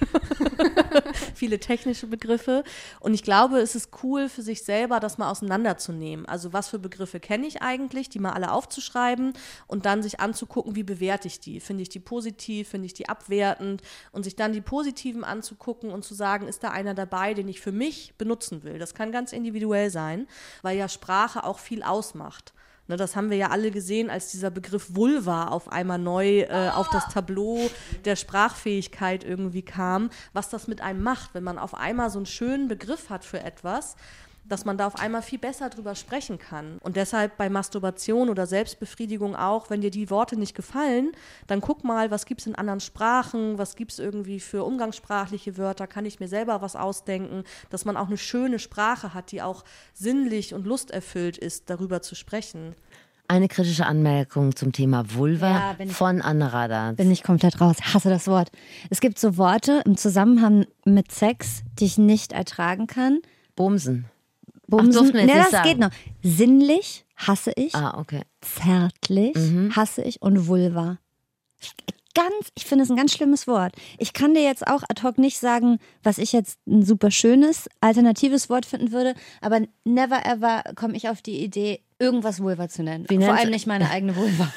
[LAUGHS] viele technische Begriffe. Und ich glaube, es ist cool für sich selber, das mal auseinanderzunehmen. Also was für Begriffe kenne ich eigentlich, die mal alle aufzuschreiben und dann sich anzugucken, wie bewerte ich die. Finde ich die positiv, finde ich die abwertend und sich dann die positiven anzugucken und zu sagen, ist da einer dabei, den ich für mich benutzen will. Das kann ganz individuell sein, weil ja Sprache auch viel ausmacht. Ne, das haben wir ja alle gesehen, als dieser Begriff Vulva auf einmal neu äh, auf das Tableau der Sprachfähigkeit irgendwie kam, was das mit einem macht, wenn man auf einmal so einen schönen Begriff hat für etwas, dass man da auf einmal viel besser drüber sprechen kann. Und deshalb bei Masturbation oder Selbstbefriedigung auch, wenn dir die Worte nicht gefallen, dann guck mal, was gibt es in anderen Sprachen, was gibt es irgendwie für umgangssprachliche Wörter, kann ich mir selber was ausdenken, dass man auch eine schöne Sprache hat, die auch sinnlich und lusterfüllt ist, darüber zu sprechen. Eine kritische Anmerkung zum Thema Vulva Ja, bin ich- von Anne Radatz. Bin ich komplett raus. [LAUGHS] Hasse das Wort. Es gibt so Worte im Zusammenhang mit Sex, die ich nicht ertragen kann. Bumsen. Bumsen. durften wir jetzt nee, das sagen. geht noch. Sinnlich hasse ich. Ah, okay. Zärtlich Mhm. hasse ich und Vulva. Ganz, ich finde es ein ganz schlimmes Wort. Ich kann dir jetzt auch ad hoc nicht sagen, was ich jetzt ein super schönes, alternatives Wort finden würde, aber never ever komme ich auf die Idee, irgendwas Vulva zu nennen. Wie vor allem nicht meine [LAUGHS] eigene Vulva.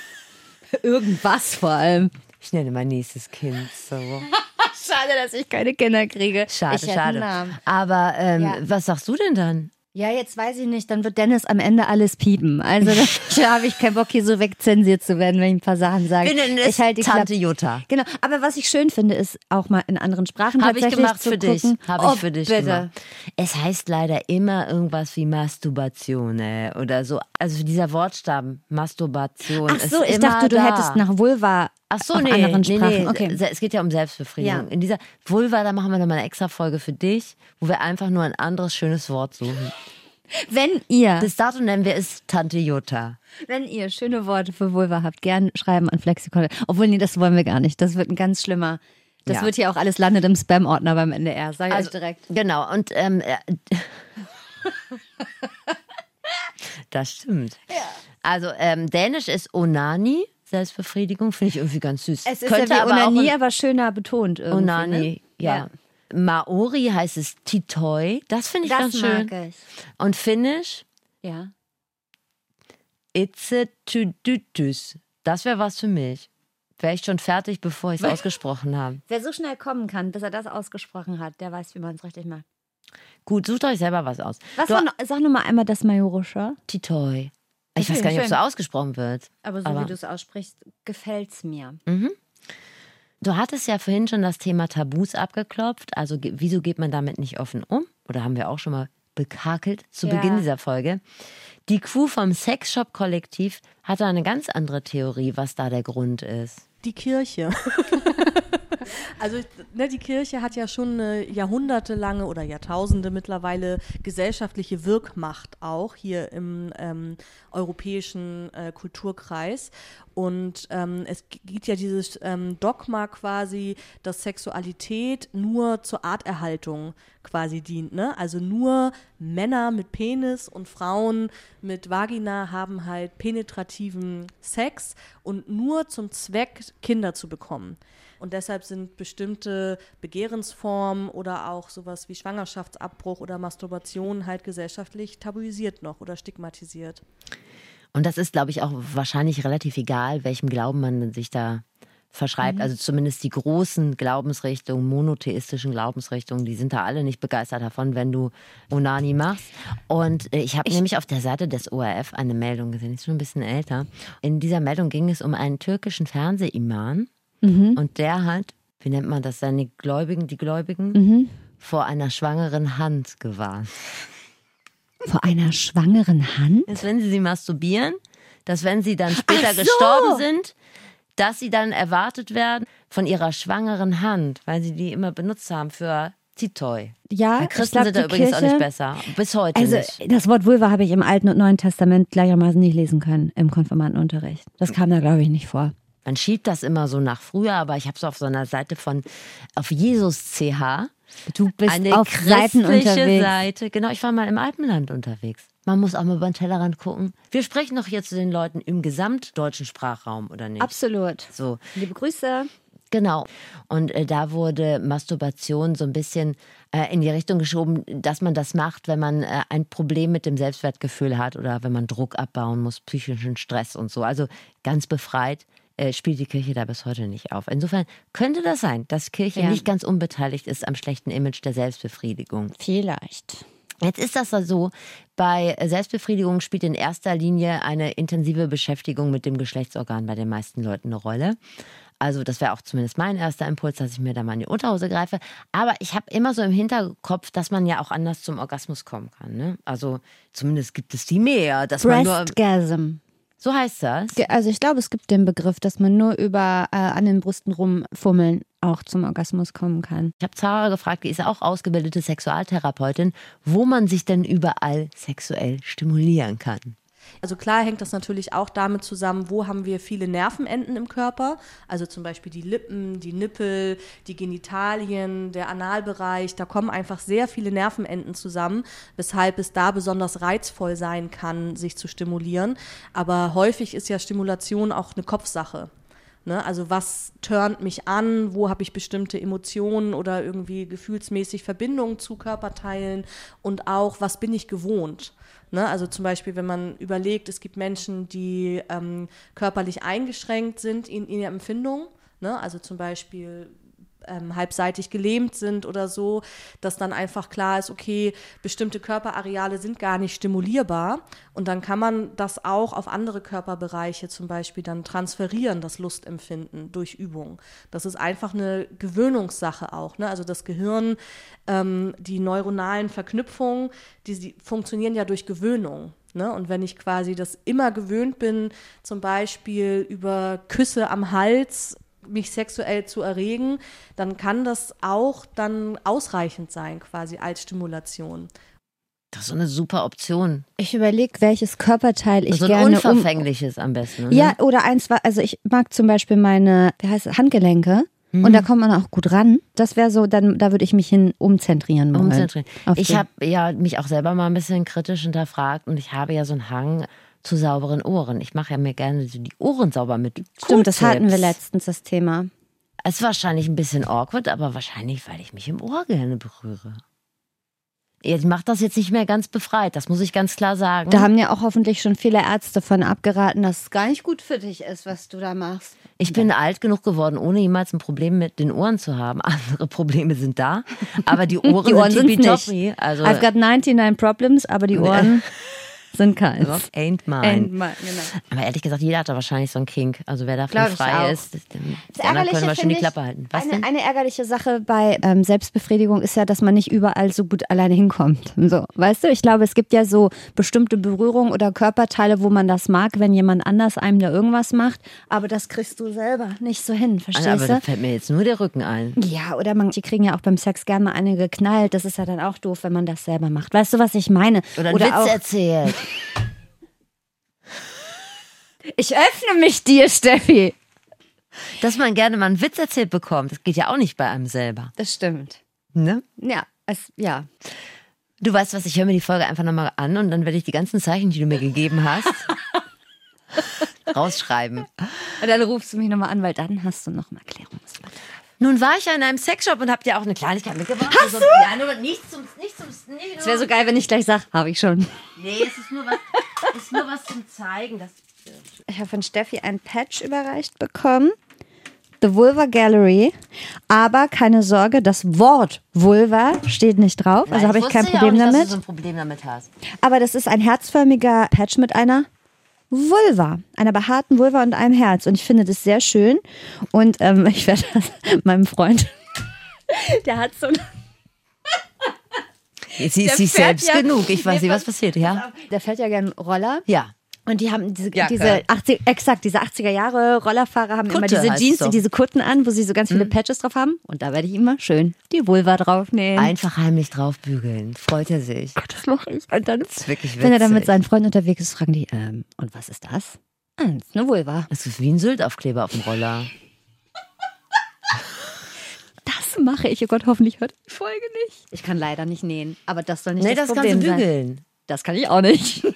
Irgendwas vor allem. Ich nenne mein nächstes Kind so. [LAUGHS] Schade, dass ich keine Kinder kriege. Schade, schade. Aber ähm, Ja. was sagst du denn dann? Ja, jetzt weiß ich nicht, dann wird Dennis am Ende alles piepen. Also da [LAUGHS] habe ich keinen Bock, hier so wegzensiert zu werden, wenn ich ein paar Sachen sage. Nennen es ich halt die Tante Klappe. Jutta. Genau, aber was ich schön finde, ist auch mal in anderen Sprachen Habe ich tatsächlich gemacht zu für dich. gucken. Habe ich Oh, für dich bitte. gemacht. Es heißt leider immer irgendwas wie Masturbation äh, oder so. Also dieser Wortstamm Masturbation Ach ist so, ich immer dachte, du da. hättest nach Vulva Ach so, auf nee, anderen nee, Sprachen. nee. Okay. Es geht ja um Selbstbefriedigung. Ja. In dieser Vulva, da machen wir nochmal eine extra Folge für dich, wo wir einfach nur ein anderes schönes Wort suchen. Wenn ihr, Bis dato nennen wir es Tante Jutta. wenn ihr schöne Worte für Vulva habt, gern schreiben an Flexikon. Obwohl, nee, das wollen wir gar nicht. Das wird ein ganz schlimmer. Das Ja. wird hier auch alles landet im Spam-Ordner beim NDR. Sag ich Also euch direkt. Genau, und ähm, äh, [LAUGHS] das stimmt. Also ähm, Dänisch ist Onani, Selbstbefriedigung, finde ich irgendwie ganz süß. Es ist Könnte ja wie aber Onanie, auch aber schöner betont irgendwie. Onani, ne? ja. Maori heißt es Titoi, das finde ich Das ganz schön. mag ich. Und Finnisch Ja. Itzetudytys. Das wäre was für mich. Wäre ich schon fertig, bevor ich es [LAUGHS] ausgesprochen habe. Wer so schnell kommen kann, bis er das ausgesprochen hat, der weiß, wie man es richtig macht. Gut, sucht euch selber was aus. Was du, war noch, sag nochmal einmal das Majorische. Titoi. Ich Okay, weiß gar nicht, ob es so schön. ausgesprochen wird. Aber so Aber- wie du es aussprichst, gefällt's mir. Du hattest ja vorhin schon das Thema Tabus abgeklopft. Also wieso geht man damit nicht offen um? Oder haben wir auch schon mal bekakelt zu Ja. Beginn dieser Folge. Die Crew vom Sexshop-Kollektiv hatte eine ganz andere Theorie, was da der Grund ist. Die Kirche. [LAUGHS] also ne, die Kirche hat ja schon eine jahrhundertelange oder Jahrtausende mittlerweile gesellschaftliche Wirkmacht auch hier im ähm, europäischen äh, Kulturkreis. Und ähm, es gibt ja dieses ähm, Dogma quasi, dass Sexualität nur zur Arterhaltung quasi dient. Ne? Also nur Männer mit Penis und Frauen mit Vagina haben halt penetrativen Sex und nur zum Zweck, Kinder zu bekommen. Und deshalb sind bestimmte Begehrensformen oder auch sowas wie Schwangerschaftsabbruch oder Masturbation halt gesellschaftlich tabuisiert noch oder stigmatisiert. Und das ist, glaube ich, auch wahrscheinlich relativ egal, welchem Glauben man sich da verschreibt. Also zumindest die großen Glaubensrichtungen, monotheistischen Glaubensrichtungen, die sind da alle nicht begeistert davon, wenn du Onani machst. Und äh, ich habe nämlich auf der Seite des ORF eine Meldung gesehen, die ist schon ein bisschen älter. In dieser Meldung ging es um einen türkischen Fernsehimam und der hat, wie nennt man das, seine Gläubigen, die Gläubigen, vor einer schwangeren Hand gewarnt. Vor einer schwangeren Hand? ist, wenn sie sie masturbieren, dass wenn sie dann später so. gestorben sind, dass sie dann erwartet werden von ihrer schwangeren Hand, weil sie die immer benutzt haben für Zitoi. Ja, Bei ich Christen glaub, sind da übrigens auch Kirche- nicht besser. Bis heute Also nicht. das Wort Vulva habe ich im Alten und Neuen Testament gleichermaßen nicht lesen können im Konfirmandenunterricht. Das kam da, glaube ich, nicht vor. Man schiebt das immer so nach früher, aber ich habe so auf so einer Seite von auf Jesus CH Du bist eine auf Seiten christliche unterwegs. Seite. Genau, ich war mal im Alpenland unterwegs. Man muss auch mal über den Tellerrand gucken. Wir sprechen doch hier zu den Leuten im gesamtdeutschen Sprachraum, oder nicht? Absolut. So. Liebe Grüße. Genau. Und äh, da wurde Masturbation so ein bisschen äh, in die Richtung geschoben, dass man das macht, wenn man äh, ein Problem mit dem Selbstwertgefühl hat oder wenn man Druck abbauen muss, psychischen Stress und so. Also ganz befreit äh, spielt die Kirche da bis heute nicht auf. Insofern könnte das sein, dass Kirche Ja. nicht ganz unbeteiligt ist am schlechten Image der Selbstbefriedigung. Vielleicht. Jetzt ist das da so, bei Selbstbefriedigung spielt in erster Linie eine intensive Beschäftigung mit dem Geschlechtsorgan bei den meisten Leuten eine Rolle. Also das wäre auch zumindest mein erster Impuls, dass ich mir da mal in die Unterhose greife. Aber ich habe immer so im Hinterkopf, dass man ja auch anders zum Orgasmus kommen kann. Ne? Also zumindest gibt es die mehr. Dass man nur, Breastgasm. So heißt das. Also ich glaube, es gibt den Begriff, dass man nur über äh, an den Brüsten rumfummeln auch zum Orgasmus kommen kann. Ich habe Zara gefragt, die ist auch ausgebildete Sexualtherapeutin, wo man sich denn überall sexuell stimulieren kann. Also klar hängt das natürlich auch damit zusammen, wo haben wir viele Nervenenden im Körper. Also zum Beispiel die Lippen, die Nippel, die Genitalien, der Analbereich. Da kommen einfach sehr viele Nervenenden zusammen, weshalb es da besonders reizvoll sein kann, sich zu stimulieren. Aber häufig ist ja Stimulation auch eine Kopfsache. Ne? Also was turnt mich an, wo habe ich bestimmte Emotionen oder irgendwie gefühlsmäßig Verbindungen zu Körperteilen und auch, was bin ich gewohnt. Ne? Also zum Beispiel, wenn man überlegt, es gibt Menschen, die ähm, körperlich eingeschränkt sind in, in ihrer Empfindung, ne? also zum Beispiel ähm, halbseitig gelähmt sind oder so, dass dann einfach klar ist, okay, bestimmte Körperareale sind gar nicht stimulierbar und dann kann man das auch auf andere Körperbereiche zum Beispiel dann transferieren, das Lustempfinden durch Übung. Das ist einfach eine Gewöhnungssache auch. Ne? Also das Gehirn, ähm, die neuronalen Verknüpfungen, die, die funktionieren ja durch Gewöhnung. Ne? Und wenn ich quasi das immer gewöhnt bin, zum Beispiel über Küsse am Hals mich sexuell zu erregen, dann kann das auch dann ausreichend sein, quasi als Stimulation. Das ist so eine super Option. Ich überlege, welches Körperteil ich so ein gerne um, unverfängliches am besten. Ne? Ja, oder eins war, also ich mag zum Beispiel meine, wie heißt es, Handgelenke. Mhm. Und da kommt man auch gut ran. Das wäre so, dann da würde ich mich hin umzentrieren wollen. umzentrieren. Ich habe ja mich auch selber mal ein bisschen kritisch hinterfragt und ich habe ja so einen Hang zu sauberen Ohren. Ich mache ja mir gerne so die Ohren sauber mit Stimmt, das hatten wir letztens, das Thema. Es ist wahrscheinlich ein bisschen awkward, aber wahrscheinlich, weil ich mich im Ohr gerne berühre. Ich mache das jetzt nicht mehr ganz befreit, das muss ich ganz klar sagen. Da haben ja auch hoffentlich schon viele Ärzte von abgeraten, dass es gar nicht gut für dich ist, was du da machst. Ich bin alt genug geworden, ohne jemals ein Problem mit den Ohren zu haben. [LAUGHS] Andere Probleme sind da, aber die [LAUGHS] Ohren, Die Ohren sind sind's nicht. Also I've got 99 Problems, aber die [LAUGHS] Ohren sind keins. Rock ain't mine. And my- genau. Aber ehrlich gesagt, jeder hat da wahrscheinlich so einen Kink. Also wer davon Glaub frei ist, Ärgerliche können wir schon die Klappe halten. Was eine, denn? eine ärgerliche Sache bei ähm, Selbstbefriedigung ist ja, dass man nicht überall so gut alleine hinkommt. So, weißt du, ich glaube, es gibt ja so bestimmte Berührungen oder Körperteile, wo man das mag, wenn jemand anders einem da irgendwas macht, aber das kriegst du selber nicht so hin, verstehst aber da du? fällt mir jetzt nur der Rücken ein. Ja, oder manche kriegen ja auch beim Sex gerne mal eine geknallt. Das ist ja dann auch doof, wenn man das selber macht. Weißt du, was ich meine? Oder einen Witz auch, erzählt. Ich öffne mich dir, Steffi. Dass man gerne mal einen Witz erzählt bekommt, das geht ja auch nicht bei einem selber. Das stimmt. Ne? Ja, es, ja. Du weißt was, ich höre mir die Folge einfach nochmal an und dann werde ich die ganzen Zeichen, die du mir gegeben hast, [LAUGHS] rausschreiben. Und dann rufst du mich nochmal an, weil dann hast du noch ein Erklärungsmaterial. Nun war ich ja in einem Sexshop und habt ja auch eine Kleinigkeit mitgebracht. Hast du? Ja, nur nichts zum, nichts nicht Es wäre so geil, wenn ich gleich sage, habe ich schon. Nee, es ist nur was, es ist nur was zum Zeigen. Das, Ich habe von Steffi ein Patch überreicht bekommen. The Vulva Gallery. Aber keine Sorge, das Wort Vulva steht nicht drauf. Also habe ich kein ja Problem auch nicht, damit. Dass du so ein Problem damit hast. Aber das ist ein herzförmiger Patch mit einer Vulva, einer behaarten Vulva und einem Herz. Und ich finde das sehr schön. Und ähm, [LAUGHS] ich werde das meinem Freund, [LAUGHS] der hat so ein Jetzt sie ist sich selbst ja- genug. Ich weiß nicht, was pass- passiert, ja? Der fährt ja gern Roller. Ja. Und die haben diese, Jacke. diese 80, exakt, diese 80er Jahre Rollerfahrer haben immer Kutte diese heißt Jeans. Mhm. die diese Kutten an, wo sie so ganz viele Patches drauf haben. Und da werde ich immer schön die Vulva draufnehmen. Einfach heimlich draufbügeln. Freut er sich. das mache ich. Und dann, Das ist wirklich witzig. wenn er dann mit seinen Freunden unterwegs ist, fragen die, ähm, und was ist das? Ah, das ist eine Vulva. Das ist wie ein Syltaufkleber auf dem Roller. Das mache ich. Oh Gott, hoffentlich hört die Folge nicht. Ich kann leider nicht nähen, aber das soll nicht Nee, das, das kannst Problem du sein. bügeln. Das kann ich auch nicht. [LAUGHS]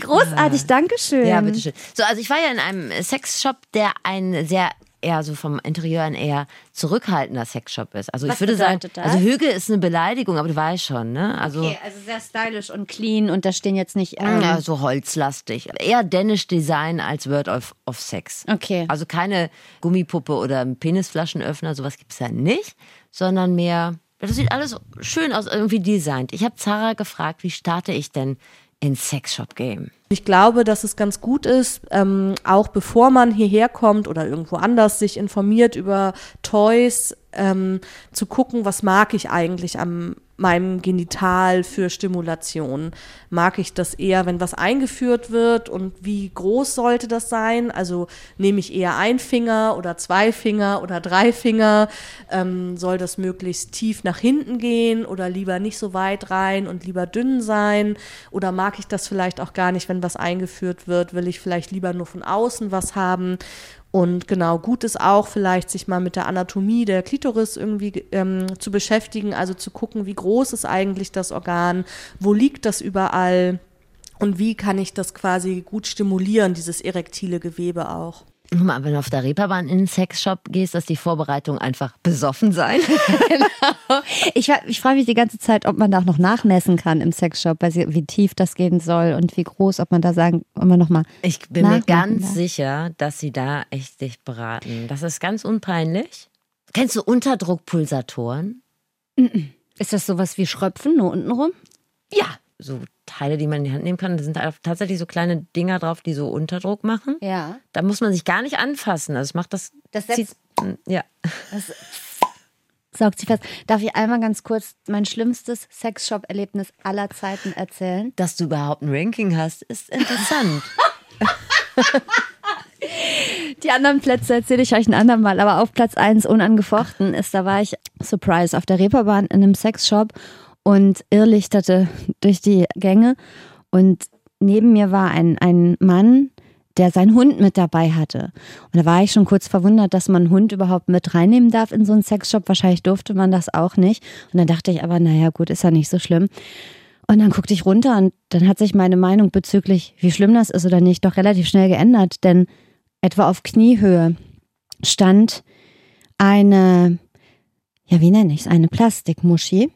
Großartig, Dankeschön. Ja, bitteschön. So, also ich war ja in einem Sexshop, der ein sehr eher so vom Interieur ein eher zurückhaltender Sexshop ist. Also Was ich würde sagen, das? also Hüge ist eine Beleidigung, aber du weißt schon, ne? Also Okay, also sehr stylisch und clean und da stehen jetzt nicht. Ähm, ja, so holzlastig. Eher Danish Design als Word of, of Sex. Okay. Also keine Gummipuppe oder Penisflaschenöffner, sowas gibt es ja nicht, sondern mehr Das sieht alles schön aus, irgendwie designt. Ich habe Zara gefragt, wie starte ich denn ins Sexshop-Game? Ich glaube, dass es ganz gut ist, ähm, auch bevor man hierher kommt oder irgendwo anders sich informiert über Toys, ähm, zu gucken, was mag ich eigentlich am meinem Genital für Stimulation? Mag ich das eher, wenn was eingeführt wird und wie groß sollte das sein? Also nehme ich eher ein Finger oder zwei Finger oder drei Finger? Ähm, soll das möglichst tief nach hinten gehen oder lieber nicht so weit rein und lieber dünn sein? Oder mag ich das vielleicht auch gar nicht, wenn was eingeführt wird? Will ich vielleicht lieber nur von außen was haben? Und genau, gut ist auch vielleicht, sich mal mit der Anatomie der Klitoris irgendwie ähm, zu beschäftigen, also zu gucken, wie groß ist eigentlich das Organ, wo liegt das überall und wie kann ich das quasi gut stimulieren, dieses erektile Gewebe auch. Guck mal, wenn du auf der Reeperbahn in den Sexshop gehst, dass die Vorbereitung einfach besoffen sein. [LAUGHS] genau. Ich, ich frage mich die ganze Zeit, ob man da auch noch nachmessen kann im Sexshop, wie tief das gehen soll und wie groß, ob man da sagen, ob man nochmal. Ich bin mir ganz darf. sicher, dass sie da echt dich beraten. Das ist ganz unpeinlich. Kennst du Unterdruckpulsatoren? Ist das sowas wie Schröpfen, nur untenrum? Ja, so Teile, die man in die Hand nehmen kann. Da sind tatsächlich so kleine Dinger drauf, die so Unterdruck machen. Ja. Da muss man sich gar nicht anfassen. Also es macht das. Das setzt, ja. Das [LAUGHS] saugt sich fest. Darf ich einmal ganz kurz mein schlimmstes Sexshop-Erlebnis aller Zeiten erzählen? Dass du überhaupt ein Ranking hast, ist interessant. [LAUGHS] Die anderen Plätze erzähle ich euch ein andermal, aber auf Platz 1 unangefochten ist, da war ich, Surprise, auf der Reeperbahn in einem Sexshop und irrlichterte durch die Gänge. Und neben mir war ein, ein Mann, der seinen Hund mit dabei hatte. Und da war ich schon kurz verwundert, dass man einen Hund überhaupt mit reinnehmen darf in so einen Sexshop. Wahrscheinlich durfte man das auch nicht. Und dann dachte ich aber, naja, gut, ist ja nicht so schlimm. Und dann guckte ich runter und dann hat sich meine Meinung bezüglich, wie schlimm das ist oder nicht, doch relativ schnell geändert. Denn etwa auf Kniehöhe stand eine, ja, wie nenne ich es, eine Plastikmuschi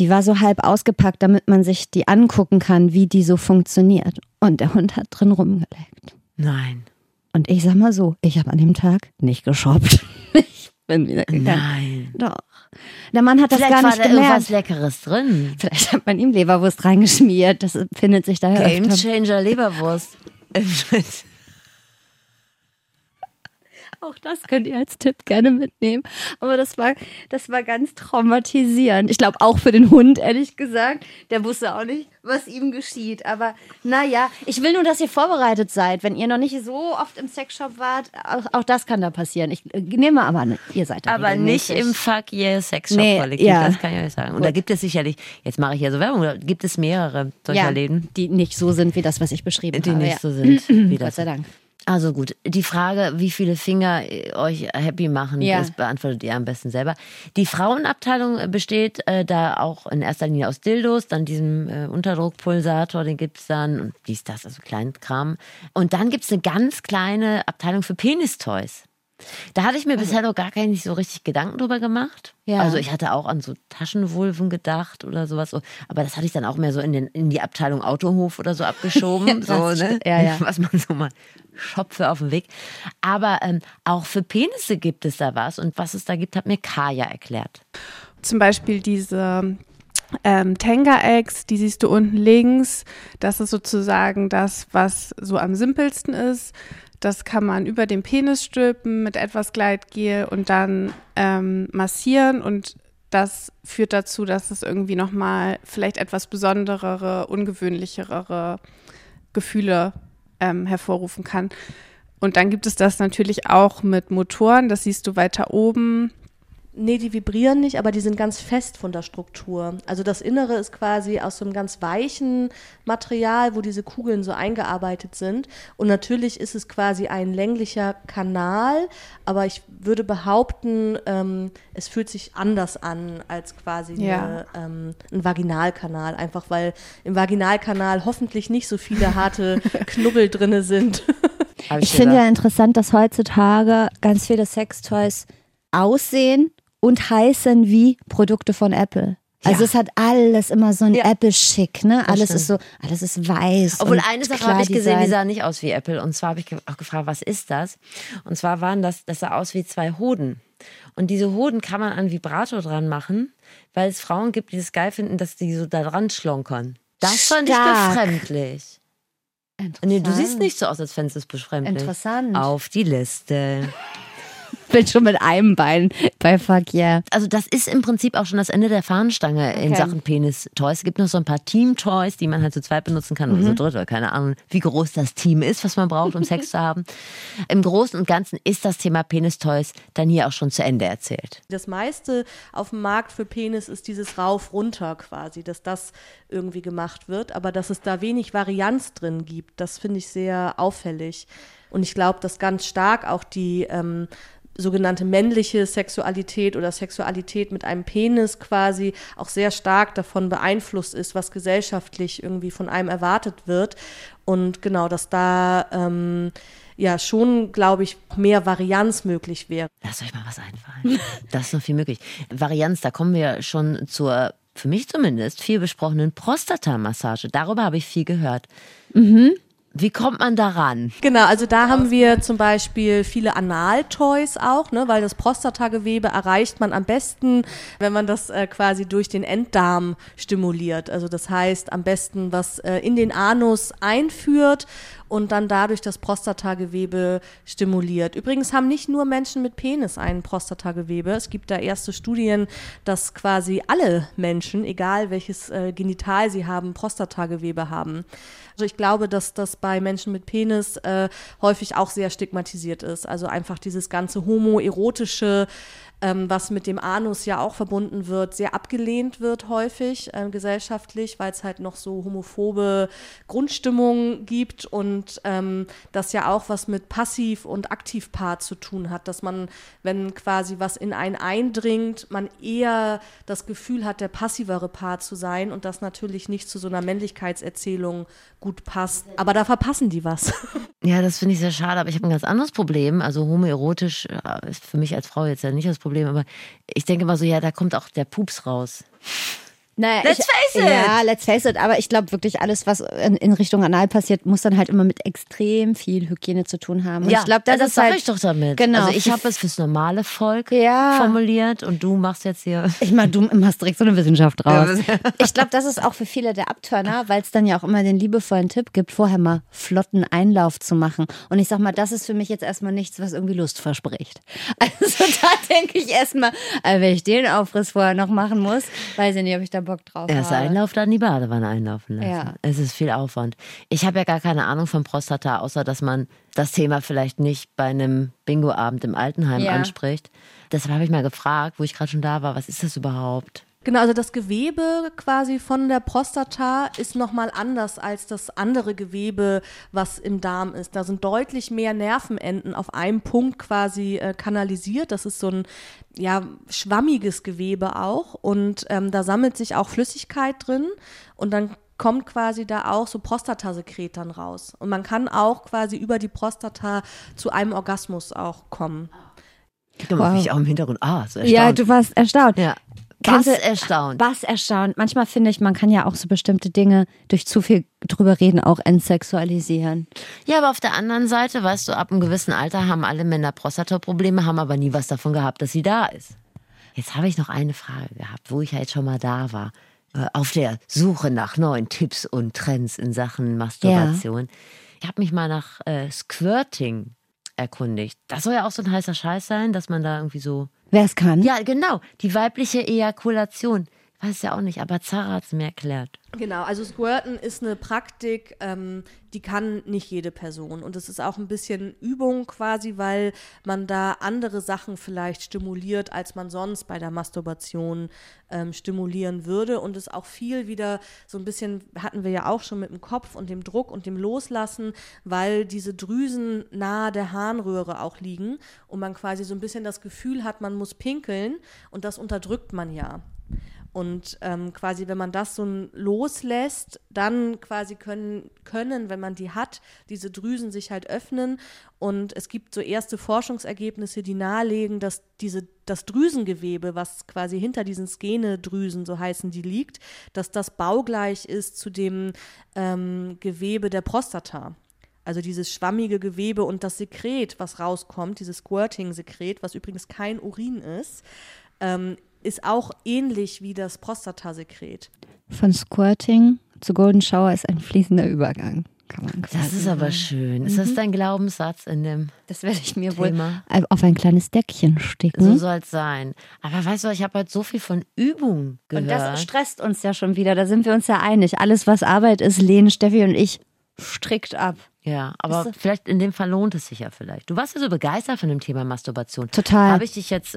die war so halb ausgepackt, damit man sich die angucken kann, wie die so funktioniert. Und der Hund hat drin rumgeleckt. Nein. Und ich sag mal so, ich habe an dem Tag nicht geshoppt. [LAUGHS] Ich bin wieder gegangen. Nein. Doch. Der Mann hat Vielleicht das gar war nicht da gemerkt. irgendwas Leckeres drin. Vielleicht hat man ihm Leberwurst reingeschmiert. Das findet sich daher Game öfter. Changer Leberwurst. Auch das könnt ihr als Tipp gerne mitnehmen. Aber das war, das war ganz traumatisierend. Ich glaube auch für den Hund, ehrlich gesagt. Der wusste auch nicht, was ihm geschieht. Aber naja, ich will nur, dass ihr vorbereitet seid. Wenn ihr noch nicht so oft im Sexshop wart, auch, auch das kann da passieren. Ich äh, nehme aber an, ihr seid da Aber nicht im Fuck Yeah Sexshop Nee, ja. das kann ich euch sagen. Und da gibt es sicherlich, jetzt mache ich ja so Werbung, da gibt es mehrere solcher ja, Läden, die nicht so sind wie das, was ich beschrieben die habe. nicht ja. so sind wie [CLEARS THROAT] Gott das. sei Dank. Also gut, die Frage, wie viele Finger äh, euch happy machen, Ja. das beantwortet ihr am besten selber. Die Frauenabteilung besteht äh, da auch in erster Linie aus Dildos, dann diesem äh, Unterdruckpulsator, den gibt's dann und dies, das, also Kleinkram. Und dann gibt's eine ganz kleine Abteilung für Penistoys. Da hatte ich mir bisher noch gar keine nicht so richtig Gedanken drüber gemacht. Ja. Also ich hatte auch an so Taschenvulven gedacht oder sowas. so. Aber das hatte ich dann auch mehr so in, den, in die Abteilung Autohof oder so abgeschoben. [LAUGHS] so, ne? Ja, ja. Was man so mal schopfe auf dem Weg. Aber ähm, auch für Penisse gibt es da was. Und was es da gibt, hat mir Kaya erklärt. Zum Beispiel diese ähm, Tenga-Eggs, die siehst du unten links. Das ist sozusagen das, was so am simpelsten ist. Das kann man über den Penis stülpen mit etwas Gleitgel und dann ähm, massieren und das führt dazu, dass es irgendwie nochmal vielleicht etwas besonderere, ungewöhnlichere Gefühle ähm, hervorrufen kann. Und dann gibt es das natürlich auch mit Motoren, das siehst du weiter oben. Nee, die vibrieren nicht, aber die sind ganz fest von der Struktur. Also das Innere ist quasi aus so einem ganz weichen Material, wo diese Kugeln so eingearbeitet sind. Und natürlich ist es quasi ein länglicher Kanal, aber ich würde behaupten, ähm, es fühlt sich anders an als quasi Ja. eine, ähm, ein Vaginalkanal. Einfach weil im Vaginalkanal hoffentlich nicht so viele harte [LAUGHS] Knubbel drinne sind. Ich finde ja interessant, dass heutzutage ganz viele Sextoys aussehen und heißen wie Produkte von Apple. Also Ja. es hat alles immer so ein Ja. Apple-Schick, ne? Alles ist so, alles ist weiß. Obwohl eine Sache habe ich gesehen, die Design. sah nicht aus wie Apple. Und zwar habe ich auch gefragt, was ist das? Und zwar waren das, das sah aus wie zwei Hoden. Und diese Hoden kann man an Vibrator dran machen, weil es Frauen gibt, die es geil finden, dass die so da dran schlonkern. Das fand ich Stark. befremdlich. Nee, du siehst nicht so aus, als fändest du es befremdlich. Interessant. Auf die Liste. Bin schon mit einem Bein bei Fuck Yeah. Also das ist im Prinzip auch schon das Ende der Fahnenstange in Okay. Sachen Penis-Toys. Es gibt noch so ein paar Team-Toys, die man halt zu zweit benutzen kann oder Mhm. zu dritt oder keine Ahnung, wie groß das Team ist, was man braucht, um Sex zu haben. [LAUGHS] Im Großen und Ganzen ist das Thema Penis-Toys dann hier auch schon zu Ende erzählt. Das meiste auf dem Markt für Penis ist dieses Rauf-Runter quasi, dass das irgendwie gemacht wird, aber dass es da wenig Varianz drin gibt, das finde ich sehr auffällig. Und ich glaube, dass ganz stark auch die ähm, sogenannte männliche Sexualität oder Sexualität mit einem Penis quasi auch sehr stark davon beeinflusst ist, was gesellschaftlich irgendwie von einem erwartet wird. Und genau, dass da ähm, ja schon, glaube ich, mehr Varianz möglich wäre. Lasst euch mal was einfallen. [LAUGHS] Das ist noch viel möglich. Varianz, da kommen wir schon zur, für mich zumindest, viel besprochenen Prostatamassage. Darüber habe ich viel gehört. Wie kommt man daran? Genau, also da haben wir zum Beispiel viele Analtoys auch, ne, weil das Prostatagewebe erreicht man am besten, wenn man das äh, quasi durch den Enddarm stimuliert. Also das heißt am besten was äh, in den Anus einführt und dann dadurch das Prostatagewebe stimuliert. Übrigens haben nicht nur Menschen mit Penis ein Prostatagewebe. Es gibt da erste Studien, dass quasi alle Menschen, egal welches äh, Genital sie haben, Prostatagewebe haben. Also ich glaube, dass das bei Menschen mit Penis äh, häufig auch sehr stigmatisiert ist. Also einfach dieses ganze homoerotische, ähm, was mit dem Anus ja auch verbunden wird, sehr abgelehnt wird häufig äh, gesellschaftlich, weil es halt noch so homophobe Grundstimmung gibt und ähm, das ja auch was mit Passiv- und Aktivpart zu tun hat, dass man, wenn quasi was in einen eindringt, man eher das Gefühl hat, der passivere Part zu sein und das natürlich nicht zu so einer Männlichkeitserzählung gut passt. Aber da verpassen die was. [LAUGHS] Ja, das finde ich sehr schade, aber ich habe ein ganz anderes Problem. Also homoerotisch äh, ist für mich als Frau jetzt ja nicht das Problem, aber ich denke mal so, ja, da kommt auch der Pups raus. Naja, Let's ich, face it! Ja, let's face it. Aber ich glaube wirklich, alles, was in, in Richtung Anal passiert, muss dann halt immer mit extrem viel Hygiene zu tun haben. Und ich glaube, das, das ist halt, ich doch damit. Genau. Also ich habe es fürs normale Volk [LAUGHS] Ja. formuliert und du machst jetzt hier. [LAUGHS] Ich meine, du machst direkt so eine Wissenschaft draus. [LAUGHS] Ich glaube, das ist auch für viele der Abturner, weil es dann ja auch immer den liebevollen Tipp gibt, vorher mal flotten Einlauf zu machen. Und ich sag mal, das ist für mich jetzt erstmal nichts, was irgendwie Lust verspricht. Also da denke ich erstmal, äh, wenn ich den Aufriss vorher noch machen muss, weiß ich nicht, ob ich da Bock drauf Erst habe. Einlauf, dann die Badewanne einlaufen lassen. Ja. Es ist viel Aufwand. Ich habe ja gar keine Ahnung von Prostata, außer dass man das Thema vielleicht nicht bei einem Bingo-Abend im Altenheim Ja. anspricht. Deshalb habe ich mal gefragt, wo ich gerade schon da war, was ist das überhaupt? Genau, also das Gewebe quasi von der Prostata ist nochmal anders als das andere Gewebe, was im Darm ist. Da sind deutlich mehr Nervenenden auf einem Punkt quasi äh, kanalisiert. Das ist so ein ja, schwammiges Gewebe auch und ähm, da sammelt sich auch Flüssigkeit drin und dann kommt quasi da auch so Prostatasekret dann raus. Und man kann auch quasi über die Prostata zu einem Orgasmus auch kommen. Guck mal, Wow. ich auch im Hintergrund. Ah, so Ja, erstaunt. du warst erstaunt. Ja. Kennst Was erstaunt. Was erstaunt. Manchmal finde ich, man kann ja auch so bestimmte Dinge durch zu viel drüber reden auch entsexualisieren. Ja, aber auf der anderen Seite, weißt du, ab einem gewissen Alter haben alle Männer Prostataprobleme, haben aber nie was davon gehabt, dass sie da ist. Jetzt habe ich noch eine Frage gehabt, wo ich ja jetzt schon mal da war. Äh, Auf der Suche nach neuen Tipps und Trends in Sachen Masturbation. Ich habe mich mal nach äh, Squirting erkundigt. Das soll ja auch so ein heißer Scheiß sein, dass man da irgendwie so. Wer es kann. Ja, genau. Die weibliche Ejakulation. Weiß ja auch nicht, aber Zara hat es mir erklärt. Genau, also Squirten ist eine Praktik, ähm, die kann nicht jede Person. Und es ist auch ein bisschen Übung quasi, weil man da andere Sachen vielleicht stimuliert, als man sonst bei der Masturbation ähm, stimulieren würde. Und es auch viel wieder so ein bisschen, hatten wir ja auch schon mit dem Kopf und dem Druck und dem Loslassen, weil diese Drüsen nahe der Harnröhre auch liegen und man quasi so ein bisschen das Gefühl hat, man muss pinkeln und das unterdrückt man ja. Und ähm, quasi, wenn man das so loslässt, dann quasi können, können, wenn man die hat, diese Drüsen sich halt öffnen. Und es gibt so erste Forschungsergebnisse, die nahelegen, dass diese, das Drüsengewebe, was quasi hinter diesen Skenedrüsen, so heißen die, liegt, dass das baugleich ist zu dem ähm, Gewebe der Prostata. Also dieses schwammige Gewebe und das Sekret, was rauskommt, dieses Squirting-Sekret, was übrigens kein Urin ist, ähm, ist auch ähnlich wie das Prostatasekret. Von Squirting zu Golden Shower ist ein fließender Übergang. Kann man Das ist aber schön. Ist das dein Glaubenssatz in dem Das werde ich mir wohl Thema? auf ein kleines Deckchen sticken. So soll es sein. Aber weißt du, ich habe heute so viel von Übung gehört. Und das stresst uns ja schon wieder. Da sind wir uns ja einig. Alles, was Arbeit ist, lehnen Steffi und ich strikt ab. ja, aber Weißt du- vielleicht in dem Fall lohnt es sich ja vielleicht. Du warst ja so begeistert von dem Thema Masturbation. Total. Habe ich dich jetzt.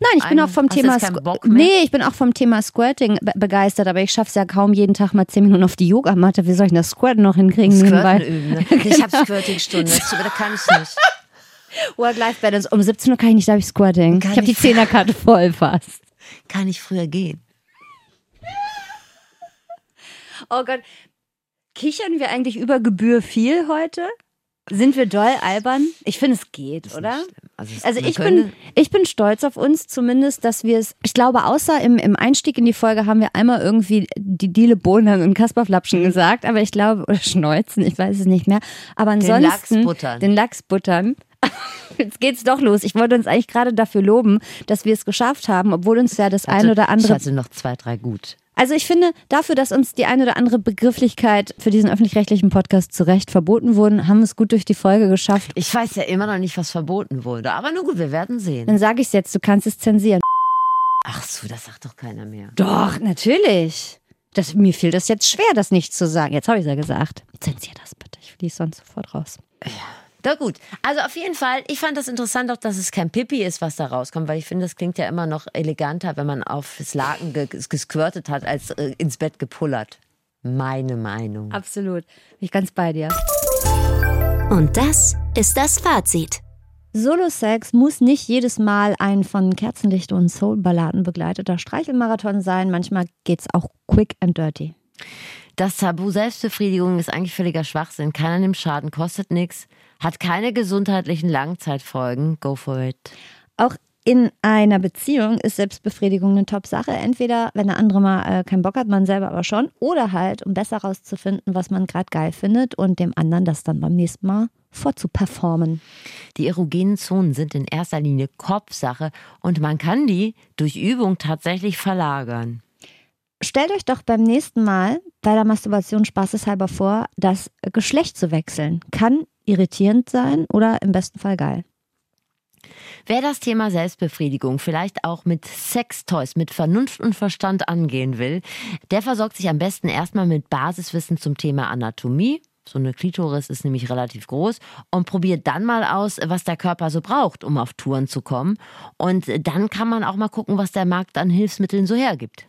Nein, ich bin auch vom Thema? Nee, ich bin auch vom Thema Squirting be begeistert, aber ich schaffe es ja kaum jeden Tag mal zehn Minuten auf die Yogamatte. Wie soll ich das Squirten noch hinkriegen Squirten üben. Ne? [LAUGHS] Ich habe Squirting-Stunde. Da kann ich nicht. [LAUGHS] Work-Life-Balance. Um 17 Uhr kann ich nicht, da habe ich Squirting. Kann ich habe die Zehnerkarte voll fast. Kann ich früher gehen. Oh Gott. Kichern wir eigentlich über Gebühr viel heute? Sind wir doll albern? Ich finde, es geht, oder? Also, es- Also ich bin, ich bin stolz auf uns zumindest, dass wir es, ich glaube, außer im, im Einstieg in die Folge haben wir einmal irgendwie die Diele Bohnen und Kaspar Flapschen Mhm. gesagt, aber ich glaube, oder Schneuzen, ich weiß es nicht mehr. Aber ansonsten. Lachs buttern. Den Lachs buttern. [LAUGHS] Jetzt geht's doch los. Ich wollte uns eigentlich gerade dafür loben, dass wir es geschafft haben, obwohl uns ja das ein oder Ich andere hatte noch zwei, drei gut. Also ich finde, dafür, dass uns die eine oder andere Begrifflichkeit für diesen öffentlich-rechtlichen Podcast zu Recht verboten wurden, haben wir es gut durch die Folge geschafft. Ich weiß ja immer noch nicht, was verboten wurde. Aber nur gut, wir werden sehen. Dann sage ich es jetzt, du kannst es zensieren. Ach so, das sagt doch keiner mehr. Doch, natürlich. Das, mir fiel das jetzt schwer, das nicht zu sagen. Jetzt habe ich es ja gesagt. Zensier das bitte, ich fließe sonst sofort raus. Na gut. Also auf jeden Fall, ich fand das interessant auch, dass es kein Pipi ist, was da rauskommt, weil ich finde, das klingt ja immer noch eleganter, wenn man auf das Laken ge gesquirtet hat, als äh, ins Bett gepullert. Meine Meinung. Absolut. Bin ich ganz bei dir. Und das ist das Fazit. Solo-Sex muss nicht jedes Mal ein von Kerzenlicht und Soul-Balladen begleiteter Streichelmarathon sein. Manchmal geht's auch quick and dirty. Das Tabu Selbstbefriedigung ist eigentlich völliger Schwachsinn. Keiner nimmt Schaden, kostet nichts, hat keine gesundheitlichen Langzeitfolgen. Go for it. Auch in einer Beziehung ist Selbstbefriedigung eine Top-Sache. Entweder, wenn der andere mal äh, keinen Bock hat, man selber aber schon. Oder halt, um besser rauszufinden, was man gerade geil findet und dem anderen das dann beim nächsten Mal vorzuperformen. Die erogenen Zonen sind in erster Linie Kopfsache und man kann die durch Übung tatsächlich verlagern. Stellt euch doch beim nächsten Mal bei der Masturbation spaßeshalber vor, das Geschlecht zu wechseln. Kann irritierend sein oder im besten Fall geil. Wer das Thema Selbstbefriedigung vielleicht auch mit Sextoys, mit Vernunft und Verstand angehen will, der versorgt sich am besten erstmal mit Basiswissen zum Thema Anatomie. So eine Klitoris ist nämlich relativ groß und probiert dann mal aus, was der Körper so braucht, um auf Touren zu kommen. Und dann kann man auch mal gucken, was der Markt an Hilfsmitteln so hergibt.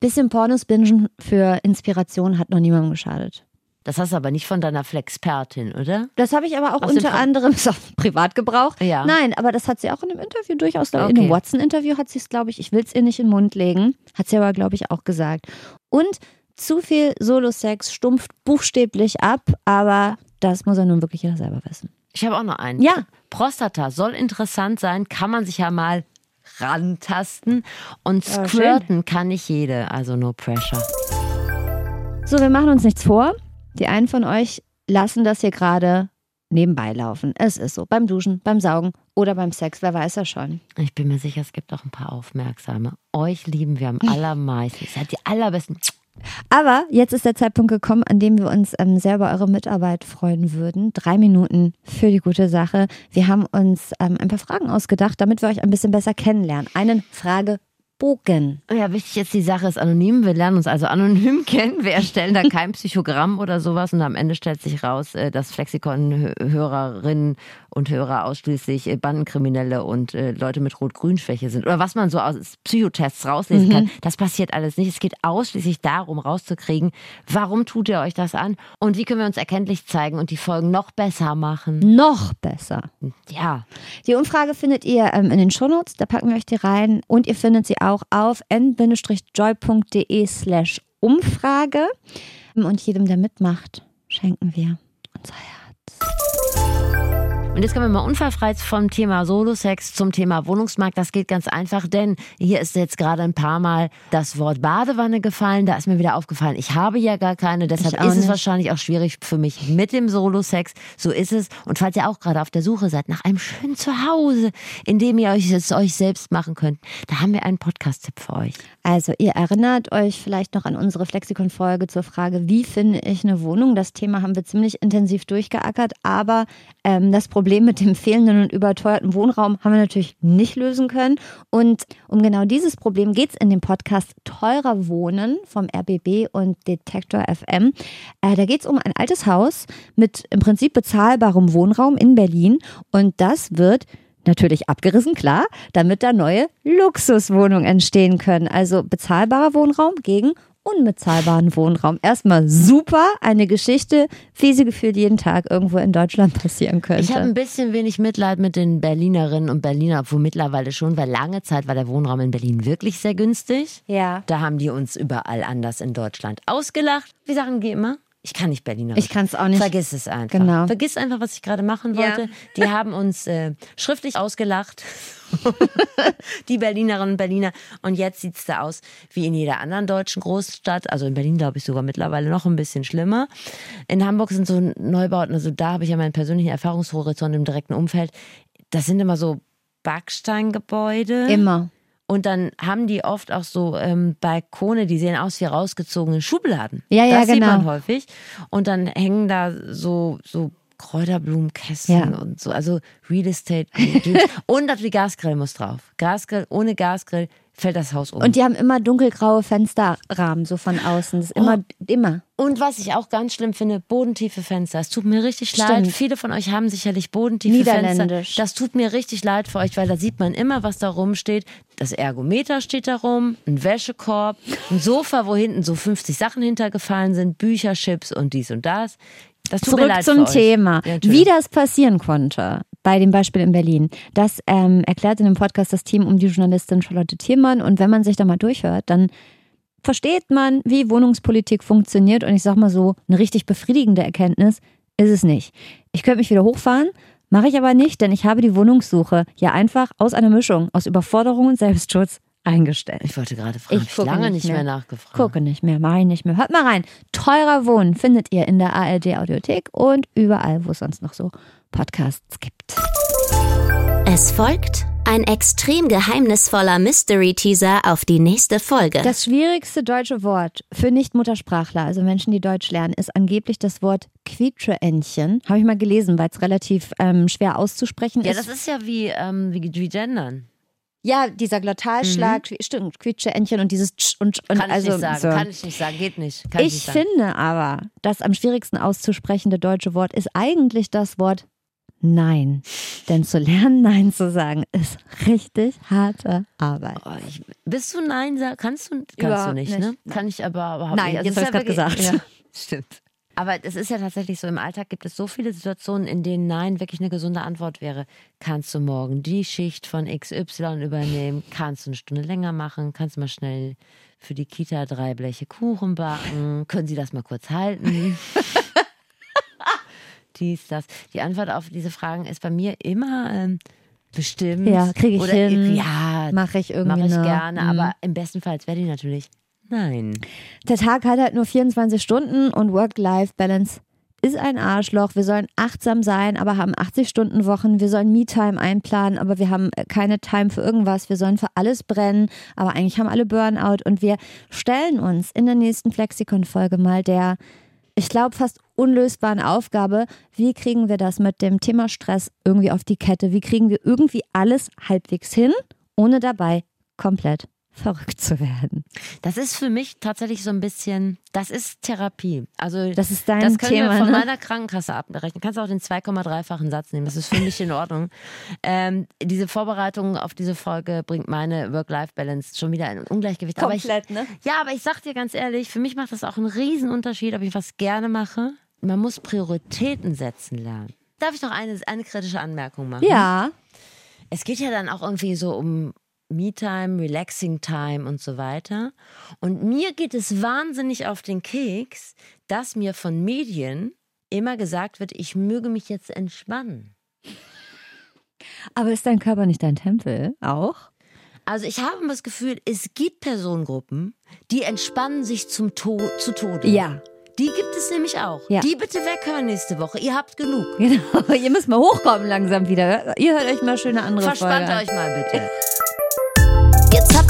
Bisschen Pornos bingen für Inspiration hat noch niemandem geschadet. Das hast du aber nicht von deiner Flexpertin, oder? Das habe ich aber auch Aus unter anderem [LAUGHS] auch Privatgebrauch. Ja. Nein, aber das hat sie auch in dem Interview durchaus, ich, in Okay. dem Watson-Interview hat sie es, glaube ich, ich will es ihr nicht in den Mund legen, hat sie aber, glaube ich, auch gesagt. Und zu viel Solo-Sex stumpft buchstäblich ab, aber das muss ja nun wirklich jeder selber wissen. Ich habe auch noch einen. Ja. Prostata soll interessant sein, kann man sich ja mal rantasten. Und Ja, squirten kann nicht jede, also no pressure. So, wir machen uns nichts vor. Die einen von euch lassen das hier gerade nebenbei laufen. Es ist so. Beim Duschen, beim Saugen oder beim Sex, wer weiß ja schon. Ich bin mir sicher, es gibt auch ein paar Aufmerksame. Euch lieben wir am [LAUGHS] allermeisten. Ihr seid die allerbesten. Aber jetzt ist der Zeitpunkt gekommen, an dem wir uns ähm, sehr über eure Mitarbeit freuen würden. Drei Minuten für die gute Sache. Wir haben uns ähm, ein paar Fragen ausgedacht, damit wir euch ein bisschen besser kennenlernen. Einen Fragebogen. Ja, wichtig jetzt, die Sache ist anonym. Wir lernen uns also anonym [LAUGHS] kennen. Wir erstellen da kein Psychogramm oder sowas und am Ende stellt sich raus, äh, dass Flexikon-Hörerinnen und Hörer ausschließlich äh, Bandenkriminelle und äh, Leute mit Rot-Grün-Schwäche sind. Oder was man so aus Psychotests rauslesen kann. Das passiert alles nicht. Es geht ausschließlich darum, rauszukriegen, warum tut ihr euch das an und wie können wir uns erkenntlich zeigen und die Folgen noch besser machen. Noch besser. Ja, Die Umfrage findet ihr ähm, in den Shownotes, da packen wir euch die rein. Und ihr findet sie auch auf n-joy.de slash Umfrage. Und jedem, der mitmacht, schenken wir unser Herz. Und jetzt kommen wir mal unfallfrei vom Thema Solo-Sex zum Thema Wohnungsmarkt. Das geht ganz einfach, denn hier ist jetzt gerade ein paar Mal das Wort Badewanne gefallen. Da ist mir wieder aufgefallen, ich habe ja gar keine. Deshalb ist es nicht. wahrscheinlich auch schwierig für mich mit dem Solo-Sex. So ist es. Und falls ihr auch gerade auf der Suche seid nach einem schönen Zuhause, in dem ihr euch es euch selbst machen könnt, da haben wir einen Podcast-Tipp für euch. Also ihr erinnert euch vielleicht noch an unsere Flexikon-Folge zur Frage, wie finde ich eine Wohnung? Das Thema haben wir ziemlich intensiv durchgeackert, aber ähm, das Problem mit dem fehlenden und überteuerten Wohnraum haben wir natürlich nicht lösen können. Und um genau dieses Problem geht es in dem Podcast Teurer Wohnen vom RBB und Detektor FM. Äh, da geht es um ein altes Haus mit im Prinzip bezahlbarem Wohnraum in Berlin und das wird Natürlich abgerissen, klar, damit da neue Luxuswohnungen entstehen können. Also bezahlbarer Wohnraum gegen unbezahlbaren Wohnraum. Erstmal super, eine Geschichte, wie sie gefühlt jeden Tag irgendwo in Deutschland [LAUGHS] passieren könnte. Ich habe ein bisschen wenig Mitleid mit den Berlinerinnen und Berliner, obwohl mittlerweile schon, weil lange Zeit war der Wohnraum in Berlin wirklich sehr günstig. ja. Da haben die uns überall anders in Deutschland ausgelacht. Wie sagen die immer? Ich kann nicht Berlinerisch. Ich kann es auch nicht. Vergiss es einfach. Genau. Vergiss einfach, was ich gerade machen Ja. wollte. Die haben uns äh, schriftlich ausgelacht. [LAUGHS] die Berlinerinnen und Berliner. Und jetzt sieht es da aus wie in jeder anderen deutschen Großstadt. Also in Berlin, glaube ich, sogar mittlerweile noch ein bisschen schlimmer. In Hamburg sind so Neubauten, also da habe ich ja meinen persönlichen Erfahrungshorizont im direkten Umfeld. Das sind immer so Backsteingebäude. Immer. Und dann haben die oft auch so ähm, Balkone, die sehen aus wie rausgezogene Schubladen. Ja, ja, das sieht genau. man häufig. Und dann hängen da so, so Kräuterblumenkästen Ja. und so. Also Real Estate. [LAUGHS] und natürlich Gasgrill muss drauf. Gasgrill, ohne Gasgrill fällt das Haus um. Und die haben immer dunkelgraue Fensterrahmen, so von außen. Das ist immer, immer. Und was ich auch ganz schlimm finde, bodentiefe Fenster. Es tut mir richtig Stimmt. leid. Viele von euch haben sicherlich bodentiefe Fenster. Niederländisch. Das tut mir richtig leid für euch, weil da sieht man immer, was da rumsteht. Das Ergometer steht da rum, ein Wäschekorb, ein Sofa, wo hinten so 50 Sachen hintergefallen sind, Bücher, Chips und dies und das. Das tut mir Zurück leid zum für euch. Thema. Ja. Wie das passieren konnte bei dem Beispiel in Berlin, das ähm, erklärt in dem Podcast das Team um die Journalistin Charlotte Thiermann. Und wenn man sich da mal durchhört, dann versteht man, wie Wohnungspolitik funktioniert. Und ich sag mal so, eine richtig befriedigende Erkenntnis ist es nicht. Ich könnte mich wieder hochfahren, mache ich aber nicht, denn ich habe die Wohnungssuche ja einfach aus einer Mischung aus Überforderung und Selbstschutz eingestellt. Ich wollte gerade fragen, Ich ich gucke lange nicht mehr, mehr. nachgefragt. Gucke nicht mehr, mache ich nicht mehr. Hört mal rein. Teurer Wohnen findet ihr in der ARD Audiothek und überall, wo es sonst noch so Podcasts gibt. Es folgt ein extrem geheimnisvoller Mystery-Teaser auf die nächste Folge. Das schwierigste deutsche Wort für Nicht-Muttersprachler, also Menschen, die Deutsch lernen, ist angeblich das Wort Quietscheentchen. Habe ich mal gelesen, weil es relativ ähm, schwer auszusprechen Ja, ist. das ist ja wie, ähm, wie, wie gendern. Ja, dieser Glottalschlag, stimmt, Quietscheentchen und dieses Tsch und, und Mhm. Kann also ich nicht sagen, so. kann ich nicht sagen, geht nicht. Kann ich, Ich nicht finde aber, das am schwierigsten auszusprechende deutsche Wort ist eigentlich das Wort Nein. [LAUGHS] Denn zu lernen, Nein zu sagen, ist richtig harte Arbeit. Oh, ich, bist du Nein sagen? Kannst du, kannst du nicht, nicht. ne? Kann ich aber überhaupt Nein, nicht. Also jetzt ja grad wirklich- gesagt. Ja, stimmt. Aber es ist ja tatsächlich so, im Alltag gibt es so viele Situationen, in denen Nein wirklich eine gesunde Antwort wäre. Kannst du morgen die Schicht von XY übernehmen? Kannst du eine Stunde länger machen? Kannst du mal schnell für die Kita drei Bleche Kuchen backen? Können Sie das mal kurz halten? [LAUGHS] Dies, das. Die Antwort auf diese Fragen ist bei mir immer ähm, bestimmt. Ja, krieg ich Oder, hin. Ja, Mache ich irgendwie Mache ich gerne, Mhm. aber im besten Fall wäre die natürlich nein. Der Tag hat halt nur 24 Stunden und Work-Life-Balance ist ein Arschloch. Wir sollen achtsam sein, aber haben 80-Stunden-Wochen. Wir sollen Me-Time einplanen, aber wir haben äh, keine Time für irgendwas. Wir sollen für alles brennen, aber eigentlich haben alle Burnout. Und wir stellen uns in der nächsten Flexikon-Folge mal der, ich glaube, fast unlösbaren Aufgabe, wie kriegen wir das mit dem Thema Stress irgendwie auf die Kette? Wie kriegen wir irgendwie alles halbwegs hin, ohne dabei komplett verrückt zu werden? Das ist für mich tatsächlich so ein bisschen, das ist Therapie. Also Das ist dein das können Thema, wir von ne? meiner Krankenkasse abrechnen. Kannst auch den 2,3-fachen Satz nehmen. Das ist für mich in Ordnung. [LAUGHS] Ähm, diese Vorbereitung auf diese Folge bringt meine Work-Life-Balance schon wieder in Ungleichgewicht. aber ich, ne? Ja, aber ich sag dir ganz ehrlich, für mich macht das auch einen riesen Unterschied, ob ich was gerne mache. Man muss Prioritäten setzen lernen. Darf ich noch eine, eine kritische Anmerkung machen? Ja. Es geht ja dann auch irgendwie so um Me-Time, Relaxing Time und so weiter. Und mir geht es wahnsinnig auf den Keks, dass mir von Medien immer gesagt wird, ich möge mich jetzt entspannen. Aber ist dein Körper nicht dein Tempel? Auch? Also ich habe das Gefühl, es gibt Personengruppen, die entspannen sich zum to zu Tode. Ja. Die gibt es nämlich auch. Ja. Die bitte weghören nächste Woche. Ihr habt genug. Genau. [LAUGHS] Ihr müsst mal hochkommen langsam wieder. Ihr hört euch mal schöne andere Verspannt Folge. euch mal bitte.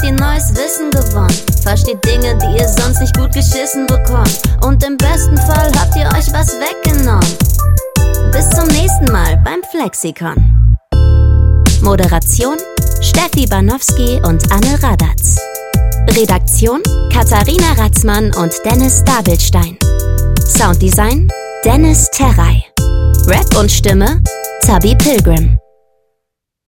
Ihr neues Wissen gewonnen. Versteht Dinge, die ihr sonst nicht gut geschissen bekommt. Und im besten Fall habt ihr euch was weggenommen. Bis zum nächsten Mal beim Flexikon. Moderation Steffi Banowski und Anne Radatz. Redaktion Katharina Ratzmann und Dennis Dabelstein. Sounddesign Dennis Terrei. Rap und Stimme Zabi Pilgrim.